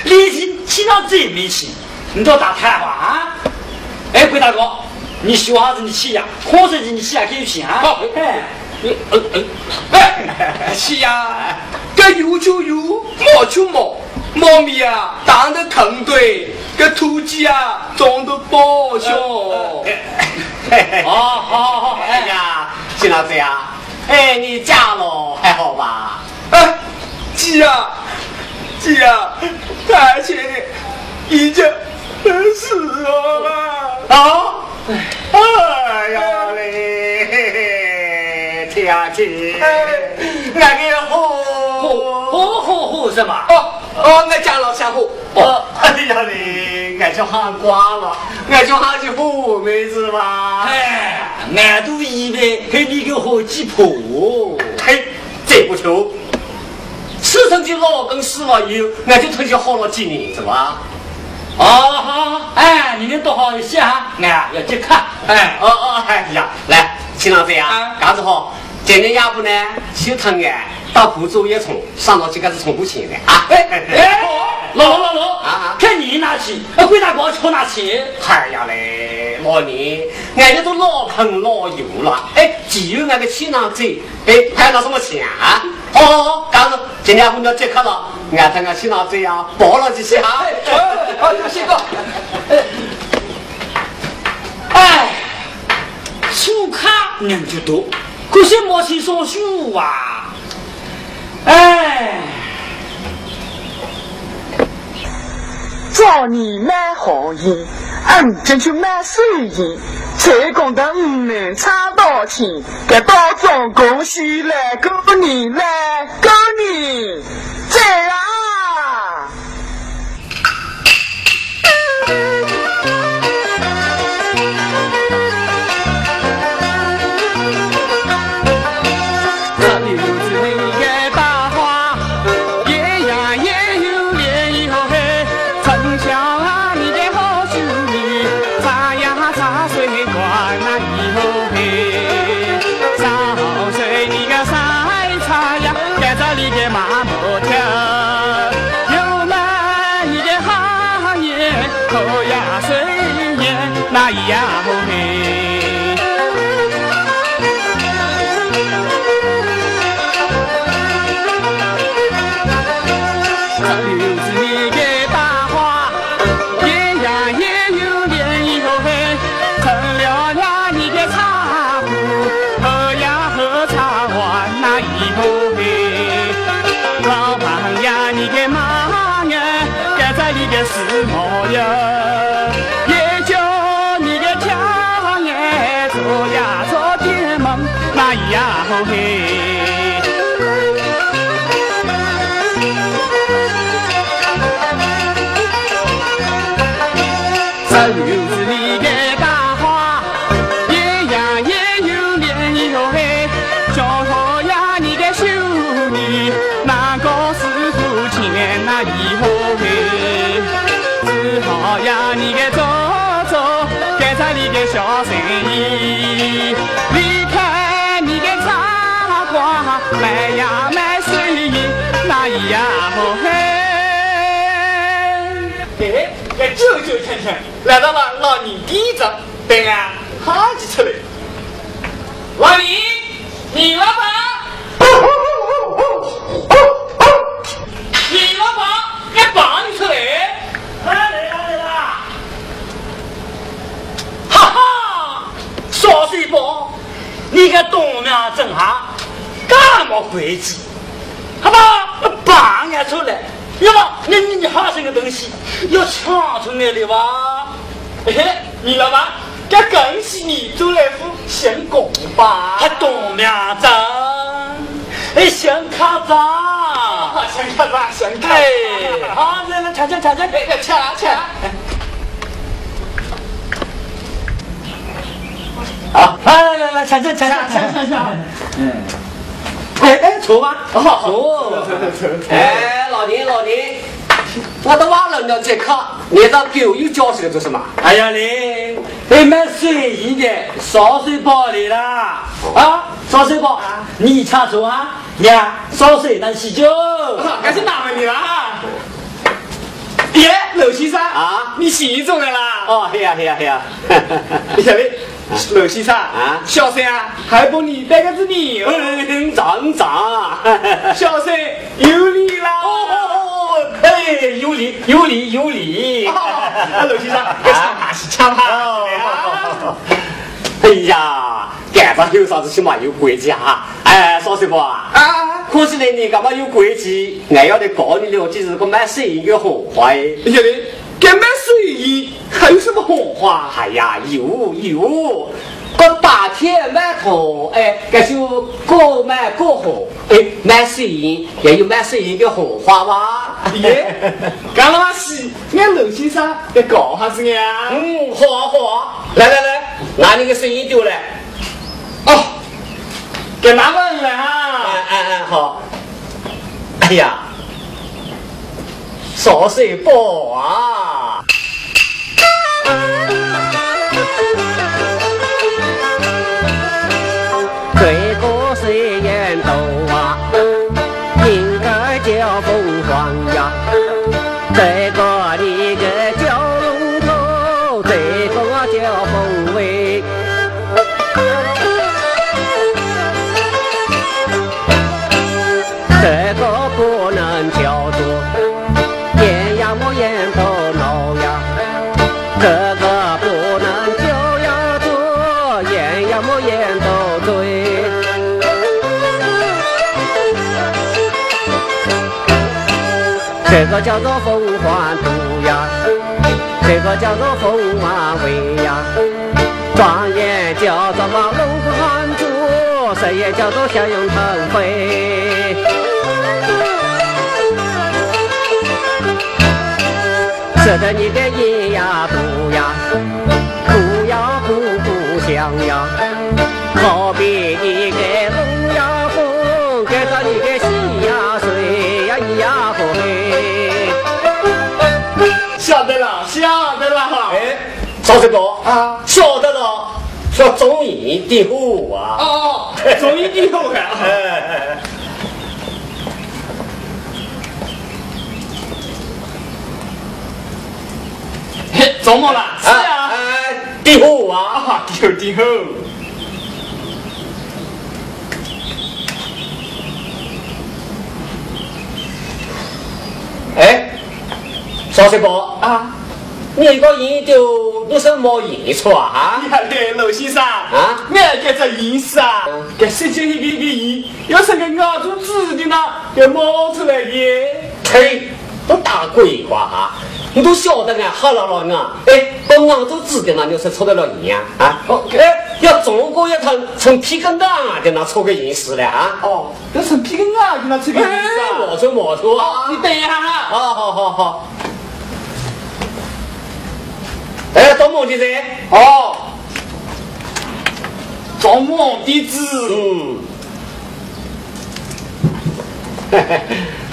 你去去到这没去，你到打探话啊？哎，鬼大哥，你喜欢啥子你去呀？黄水鸡你去呀可以去啊？好哎，你呃呃，哎，去呀，该有就有，没就毛，猫咪啊，打的坑堆，这土鸡啊，长得包小。哦，好好好，哎呀，哎呀，去哪这呀？哎，你嫁了还好吧？哎，鸡呀，鸡呀，太亲，已经死了。啊！哎呀嘞，嘿嘿嘿嘿，天气，俺给嚯好。嚯嚯嚯什么？哦哦，我家老相互。哦，哎呀嘞，俺就喊挂了，俺就喊去虎妹子吧。哎，俺都以为给你个好鸡婆。嘿，这不球，此生就老公死了以后，俺就退休好了几年，是吧？哦，好哎，你们多好一些啊，俺要去看，哎，哦哦，哎呀，来，秦老师呀啊，干子好，今天要不呢，去趟俺到湖州也冲，上到这个是从不钱的啊。哎哎，老老老啊啊看你拿去，鬼大哥瞧拿去，哎呀嘞，老年，俺家都老朋老友了。哎，只有那个气囊子，哎，还拿什么钱啊？哦，刚子，今天我们要接客了，俺看俺气囊子呀，包了这些哈。好，有些个。哎，书卡人就多，可惜没钱上书啊。哎。找你买好烟，俺进去买水烟，才讲得五能差到钱，该到总恭喜来过年来过年，在啊！来到了老年第一站，等俺哈就出来。老李，李老板，李老板，俺帮你出来。来来来来哈哈，少水包，你个东面正行，干么回事？好吧，帮俺出来。要么你你你好生个东西要抢出来的吧？哎，李老板，该恭喜你做了副新工吧？还东面子，哎，新卡子，新卡子，新卡子，好，来来抢抢抢抢，哎，抢抢！好，来来来抢抢抢抢抢抢！嗯。哎哎，坐吧，坐坐坐。哎，老林老林，我都忘了你要这课，你到狗又叫起来做什么？哎呀你，你买水银的烧水包来了啊？烧水包，你插手啊？娘，烧水能洗脚？那是哪问题啦？耶，陆先生啊，你洗中来啦？哦，嘿呀嘿呀嘿呀！你晓得？陆先生啊，小生 啊，还帮你带个子牛，长长，小生有礼啦！哦，哎，有礼有礼有礼！陆先生，抢吧是抢吧！哎呀，干啥有啥子起码有规矩哈？哎，说什么啊，可是呢，你干嘛有规矩？俺要得告你了，这是个买生意的荷花哎，晓得？干买水银还有什么荷花？哎呀，有有，个大天买头，哎，这就各买各红，哎，买水银也有买水银的火花哇？耶，干嘛是？俺楼先生要告下子呀？嗯，好啊好啊，来来来，拿你个水银丢来。哦，给拿过来啊！哎哎哎，好。哎呀。烧水包啊！这个叫做凤凰图呀，这个叫做凤凰尾呀，状元叫做嘛龙汉珠，谁也叫做小勇腾飞。这个你的银呀肚呀，肚呀鼓鼓响呀，赵师伯啊，晓得了，说中医的虎啊。哦，中医的虎啊。嘿，做么了？是啊。哎，的虎啊。啊，的虎的虎。哎，赵师伯啊，你个人就你是没研出啊？你看对，陆先生啊，我这只研是啊，这实际一个个研，要是个咬住指的呢，要冒出来的。嘿，都打鬼话哈！你都晓得俺好了了啊！哎，不咬住指的呢，你是出得了银啊！啊，哦，哎，要中国一趟从皮个哪的那出个银丝了啊！哦，要从皮个哪的那出个银丝啊？没错没错啊！你等一下哈！好好好好。哎，做梦的噻？哦，做梦的子。嗯。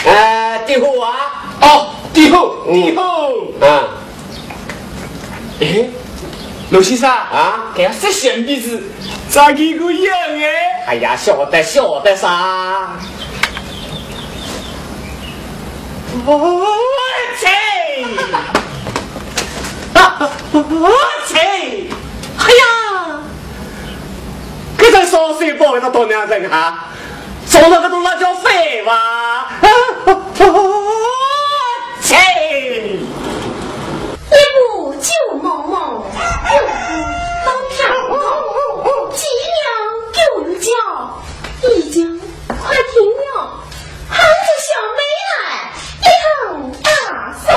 哎，地后啊！哦，地后，地后。啊。哎，陆先生啊，给他识相鼻子，咋给个样哎？哎呀，晓得晓得啥。我去！我去！哎呀，这才少岁包给他多两人啊！做那个都那叫废话！切！一步九毛毛，六步当天王，几两九角，已经快停了，喊着小妹来，一头大送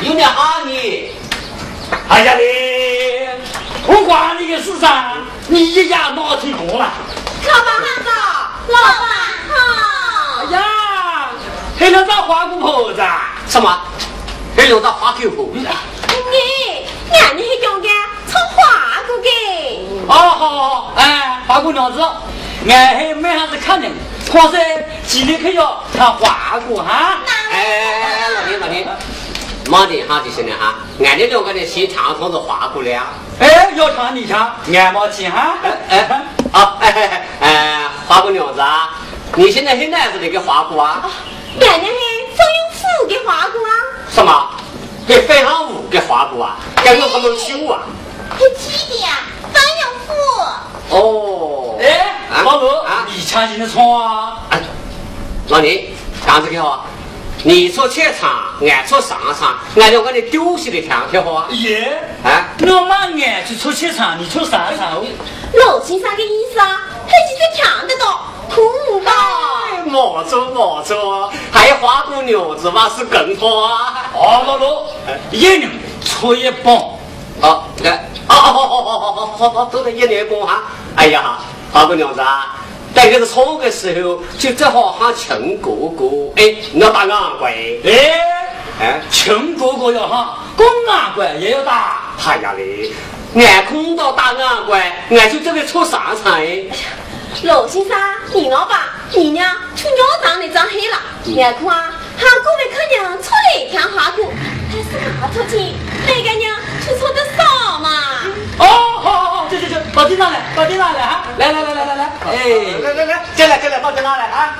有点阿你。哎呀你，不管你个事噻，你一家闹天公了。老板好，老板好。哎呀，还能找花姑婆子？什么？还能找花姑婆子？你，俺你还讲的从花姑给。哦，好好，哎，花姑娘子，俺还没啥子看呢。况且今天可要看花姑哈。哎哎哎，老弟老弟。马点哈就行了哈，俺这两个人先唱唱子花姑娘。哎，要唱你唱，俺没钱哈。哎，好，哎哎，花姑娘子啊，你现在是哪子的个花姑啊？俺那是费永富的花姑啊。什么？给费永富的花姑啊？跟我可能修啊？是几的呀？费永富。哦。哎，老罗，你唱进的唱啊？老李，干这个话。你出去唱，俺出商场，俺就跟你丢弃的唱跳好啊！耶！啊，我嘛俺去出去唱，你出上唱。老先生的意思啊，还是在唱得到，听不到。没错没错，还有花姑娘子嘛是更好啊！哦，老罗，一人出一半。好，来，哦哦哦哦哦哦哦，都是一人半哈。哎呀，花姑娘子啊！在这个唱的时候，就只好喊秦哥哥，哎，要打昂贵，哎，哎，秦哥哥要喊，公昂贵也要打。哎呀嘞，俺空到打昂贵，俺就这个出啥场哎。罗先生，你老爸，你娘出尿当的长黑了，俺看啊，喊各位客人出来看花鼓，还是拿出去？那个娘出错的少嘛？哦，好好好，去去去，到地上来，到地上来啊！来来来来来来，哎，来来来，进来进来，到地上来啊！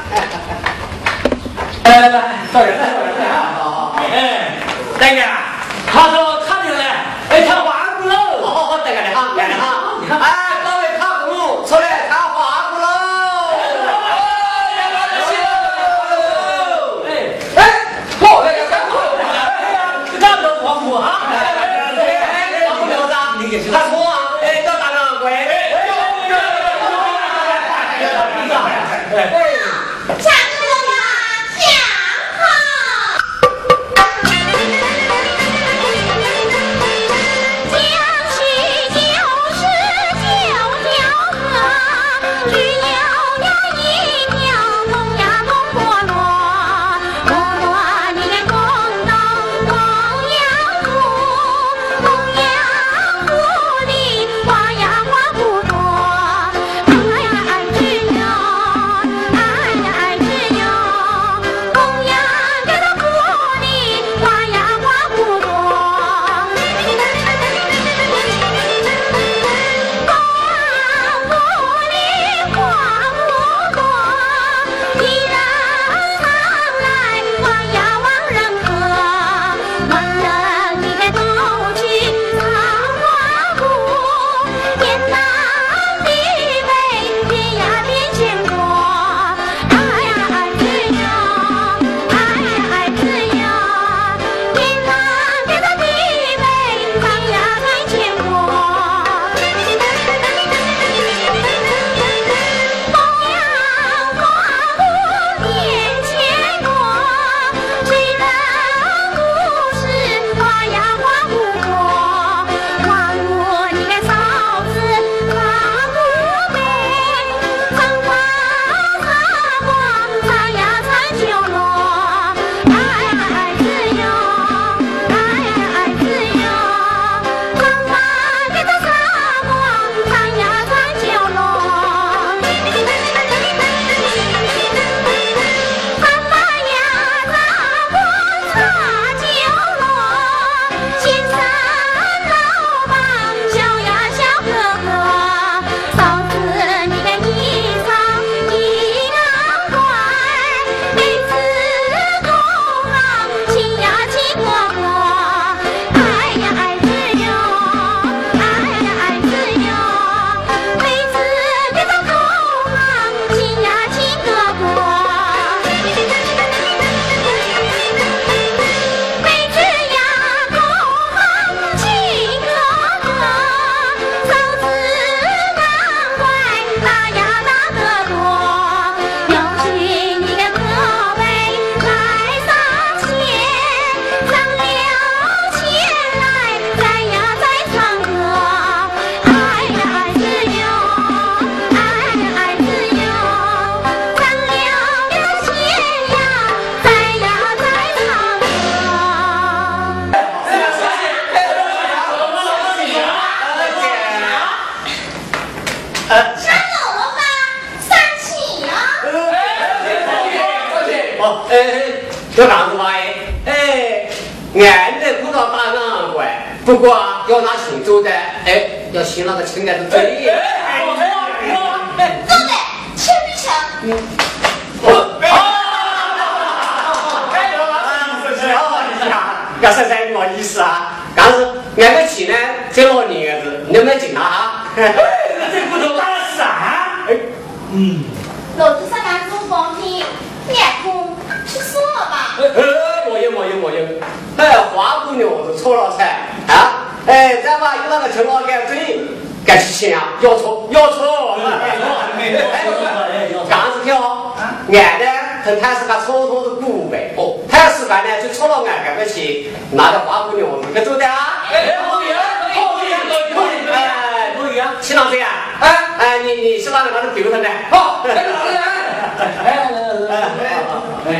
来来来，到人了，到人了啊！好好，哎，大哥，他说他进来，哎，他完不喽！好好好，大哥来哈，来来哈，你看，哎，各位看鼓，出来看花鼓喽！哎哎，好，来来看鼓，哎呀，那么花鼓哈！他错要错要错。刚子跳，俺呢，跟他是个错错的古呗。哦，他是干呢，就错了俺干个钱，拿着花姑娘是个做的啊。哎，可以，可以，可以，可以，哎，可以啊，去哪里啊？哎哎，你你去哪里把它丢上来？好，来来来，来来来来，哎，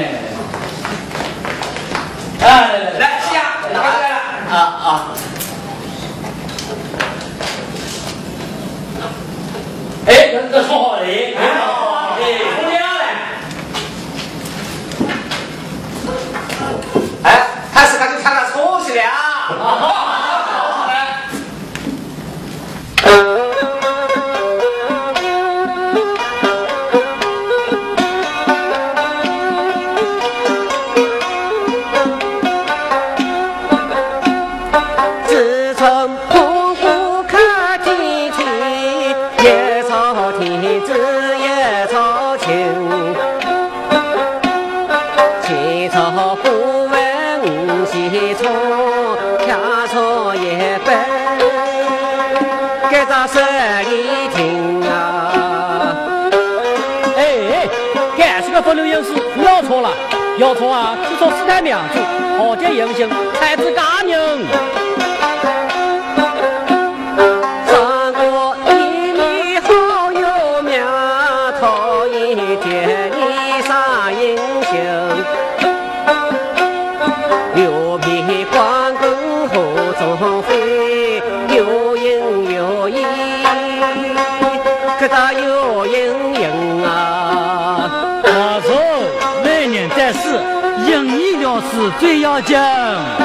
哎，来来来，去呀，哪个来了？啊啊。哎，这这说好的，哎，哎，姑娘嘞？哎，还是赶紧看看要错啊！是从四代苗族，豪杰英雄，才知佳人。要紧。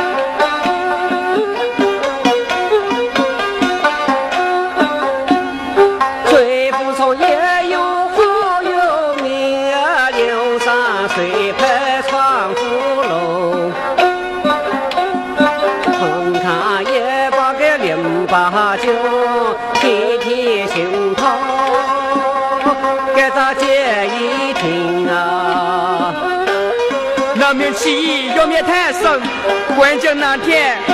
关键那天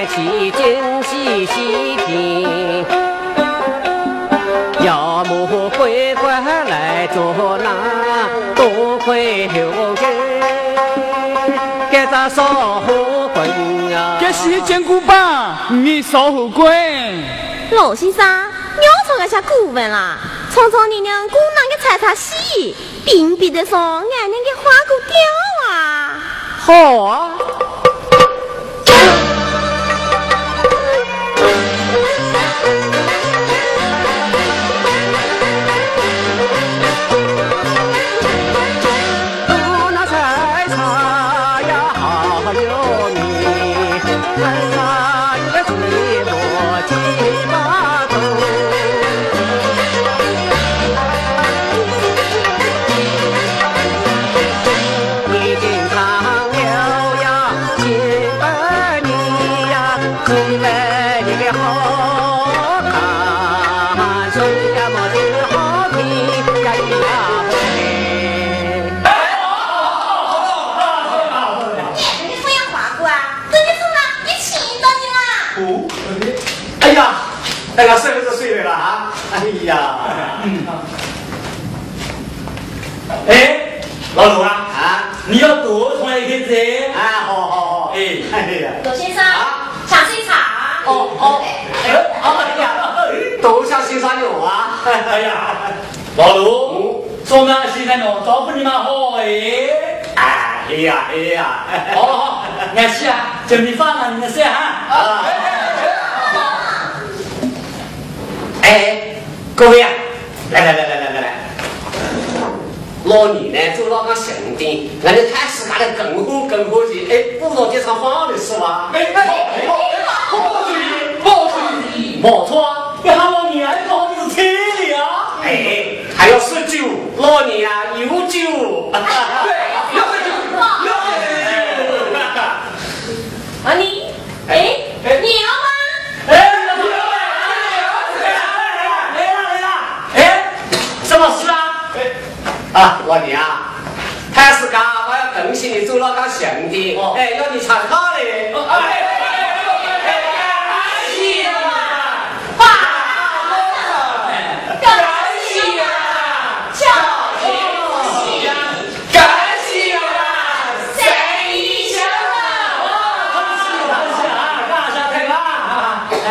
头三七惊喜喜听。要么回关来做那多亏留根，该咋烧火棍啊？这是见过吧？你少后滚！老先生，你要错个下古文啦！聪聪你娘姑娘个踩踏戏，并比得上俺那个花骨雕啊！好啊！哦哦，哎，哎呀，都想欣赏我啊！哎呀，老卢，说明现在侬招呼你们好哎。哎呀，哎呀，好好，俺去啊，准备饭了，你们吃哈。啊！哎，各位啊，来来来来来来来，老李呢走到个神殿，俺就开始干的更好更火的，哎，不如这场放的是吧？哎哎哎，好，好主意。没错啊，你喊老娘一个好就是车里啊。哎，还要喝酒，老年啊有酒。对，要喝酒，要喝酒。啊你，哎，你要吗？哎，来了来了，哎，什么事啊？啊，老年啊，开始干，我要恭喜你走了个神殿，哎，要你参加嘞。哎。感谢啊，巧天不喜，感谢啊！生意兴呃，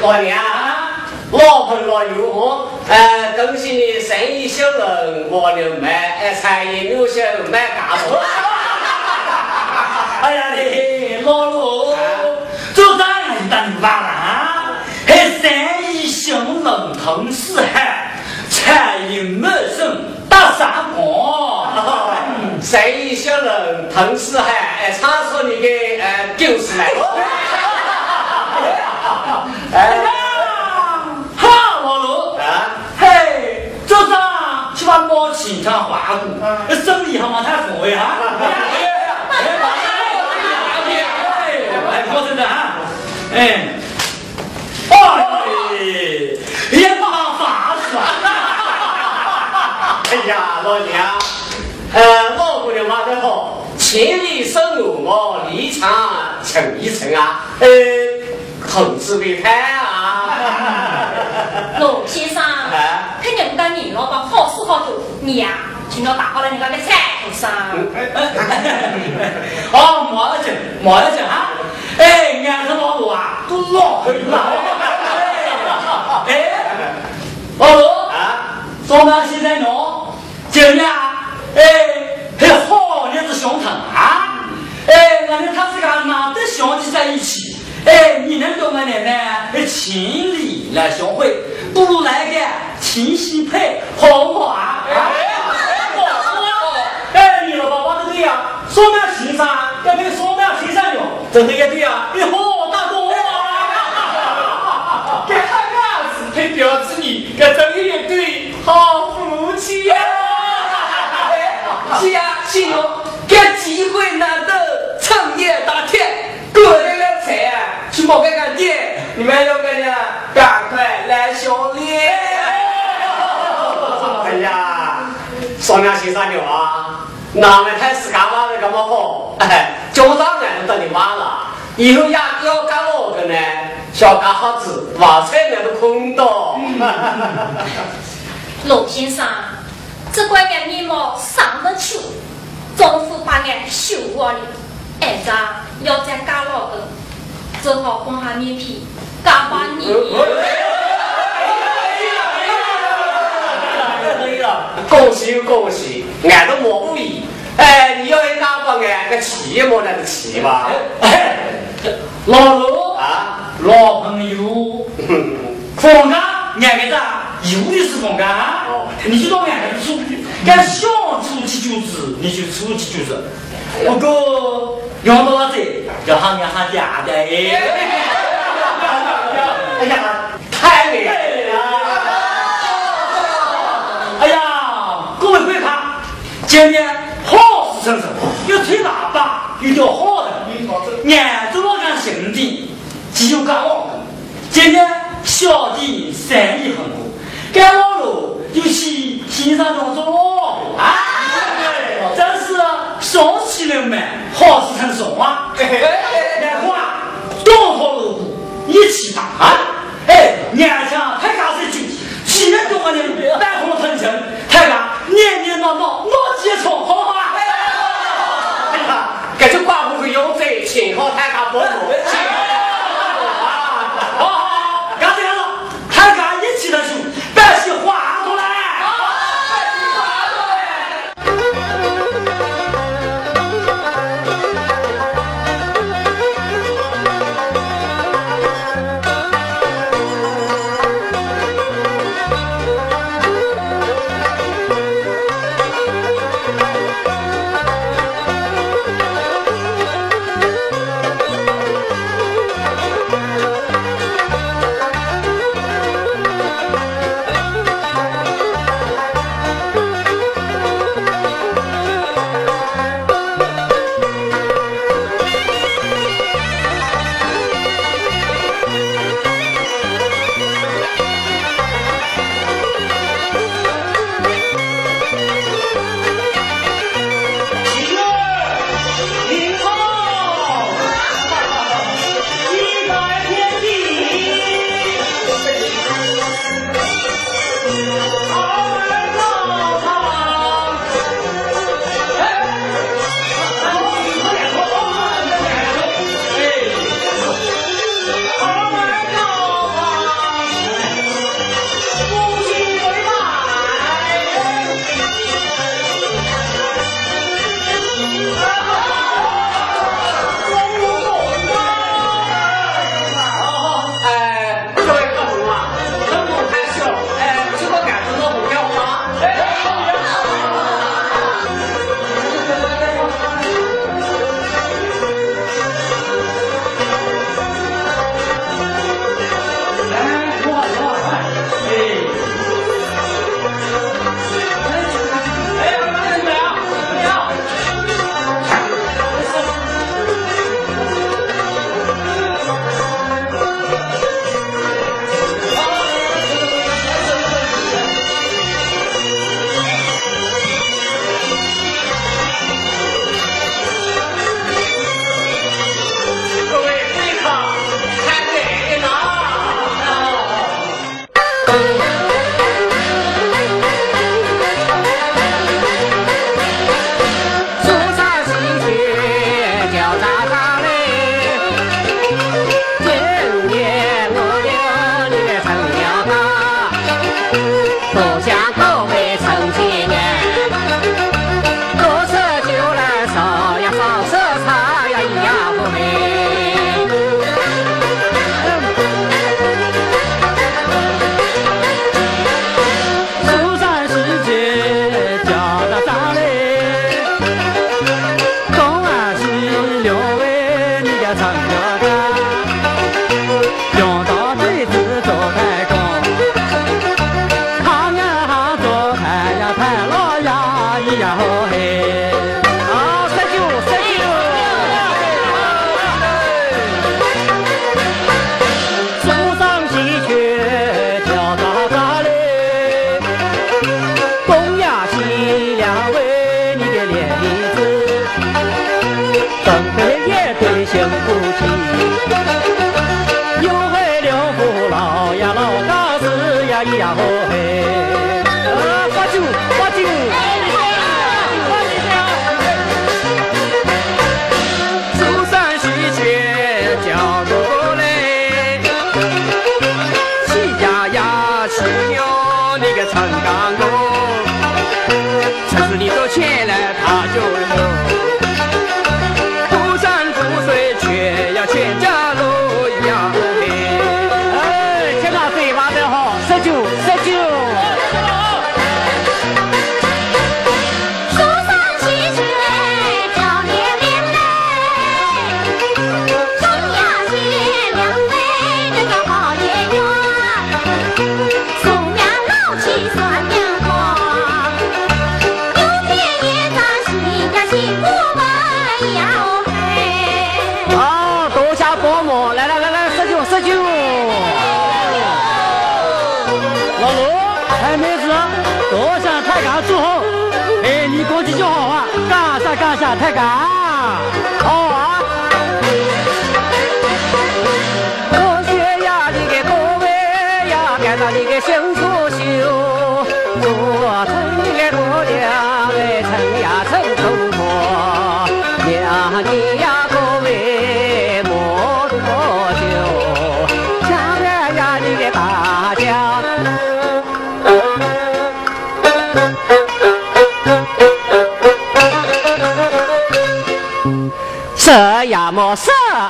老娘啊，老朋老友哦，呃，恭喜你生意兴隆，我牛卖，哎，财业有兴，卖嘎子。哎呀，你老罗，做生意的你完了啊！还生意兴隆同四海，财运茂盛大山坡。生意兴隆同四海，哎，唱出你的呃故事来。哎呀，好老卢，啊，嘿，早哎，我真的哈，哎，哎，也不好法子啊。哎呀，老娘，呃，老姑娘话得好，千里送我，离场成一层啊，呃，同志为泰啊。老先生，看好吃好做，你呀，请到打好了人家的菜头上。哦，莫要紧，莫要紧哈。哎，俺是老卢啊，都老很老。哎，老罗啊，早上现在侬今年哎，还好日子相疼啊！哎，俺们他自个难得相聚在一起，哎，你能跟我们奶奶情理来相会，不如来个情喜配，好不好啊？哎，你老爸爸都对呀，双面情商要跟双面情商用，真的也对呀，你好大哥啊！哈哈哈哈哈给他样子配表子你，这真也对，好福气呀！是呀，是哟，给机会难得，趁夜打铁，过来了财啊，去某个个店，你们两个人赶快来相恋。哎呀，双面先生牛啊，那么太是干嘛的干嘛好？哎，家长俺都等你妈了，以后呀要干哪个呢？小干好子，娃菜俺都空到。罗先生，这怪俺面貌上得去，丈夫把俺收我了，俺家要再干老个，只好放下面皮干把你。恭喜恭喜，俺都莫无疑。哎，你要一干把俺个气莫那个气吧？哎，老罗啊，老朋友，放假俺个子有的是放假啊哦！你就到俺个出去，敢想出去就是你就出去就是。不过用到了这，要喊俺喊家的哎。呀，太美了！哎呀，各位观看，今天好事成熟，有吹喇叭，又叫好的，俺这老干兄弟只有干老的。今天小弟生意很好，干老好事成双啊？来嘿啊东好一起打啊年轻还敢是军体体育中国人大红纷太敢念念叨叨闹基础好不好啊好好感觉不会用嘴幸好他家伯母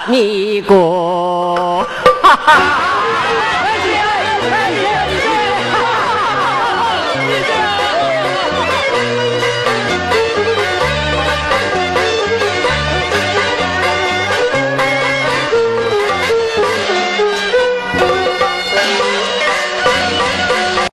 你过，哈哈。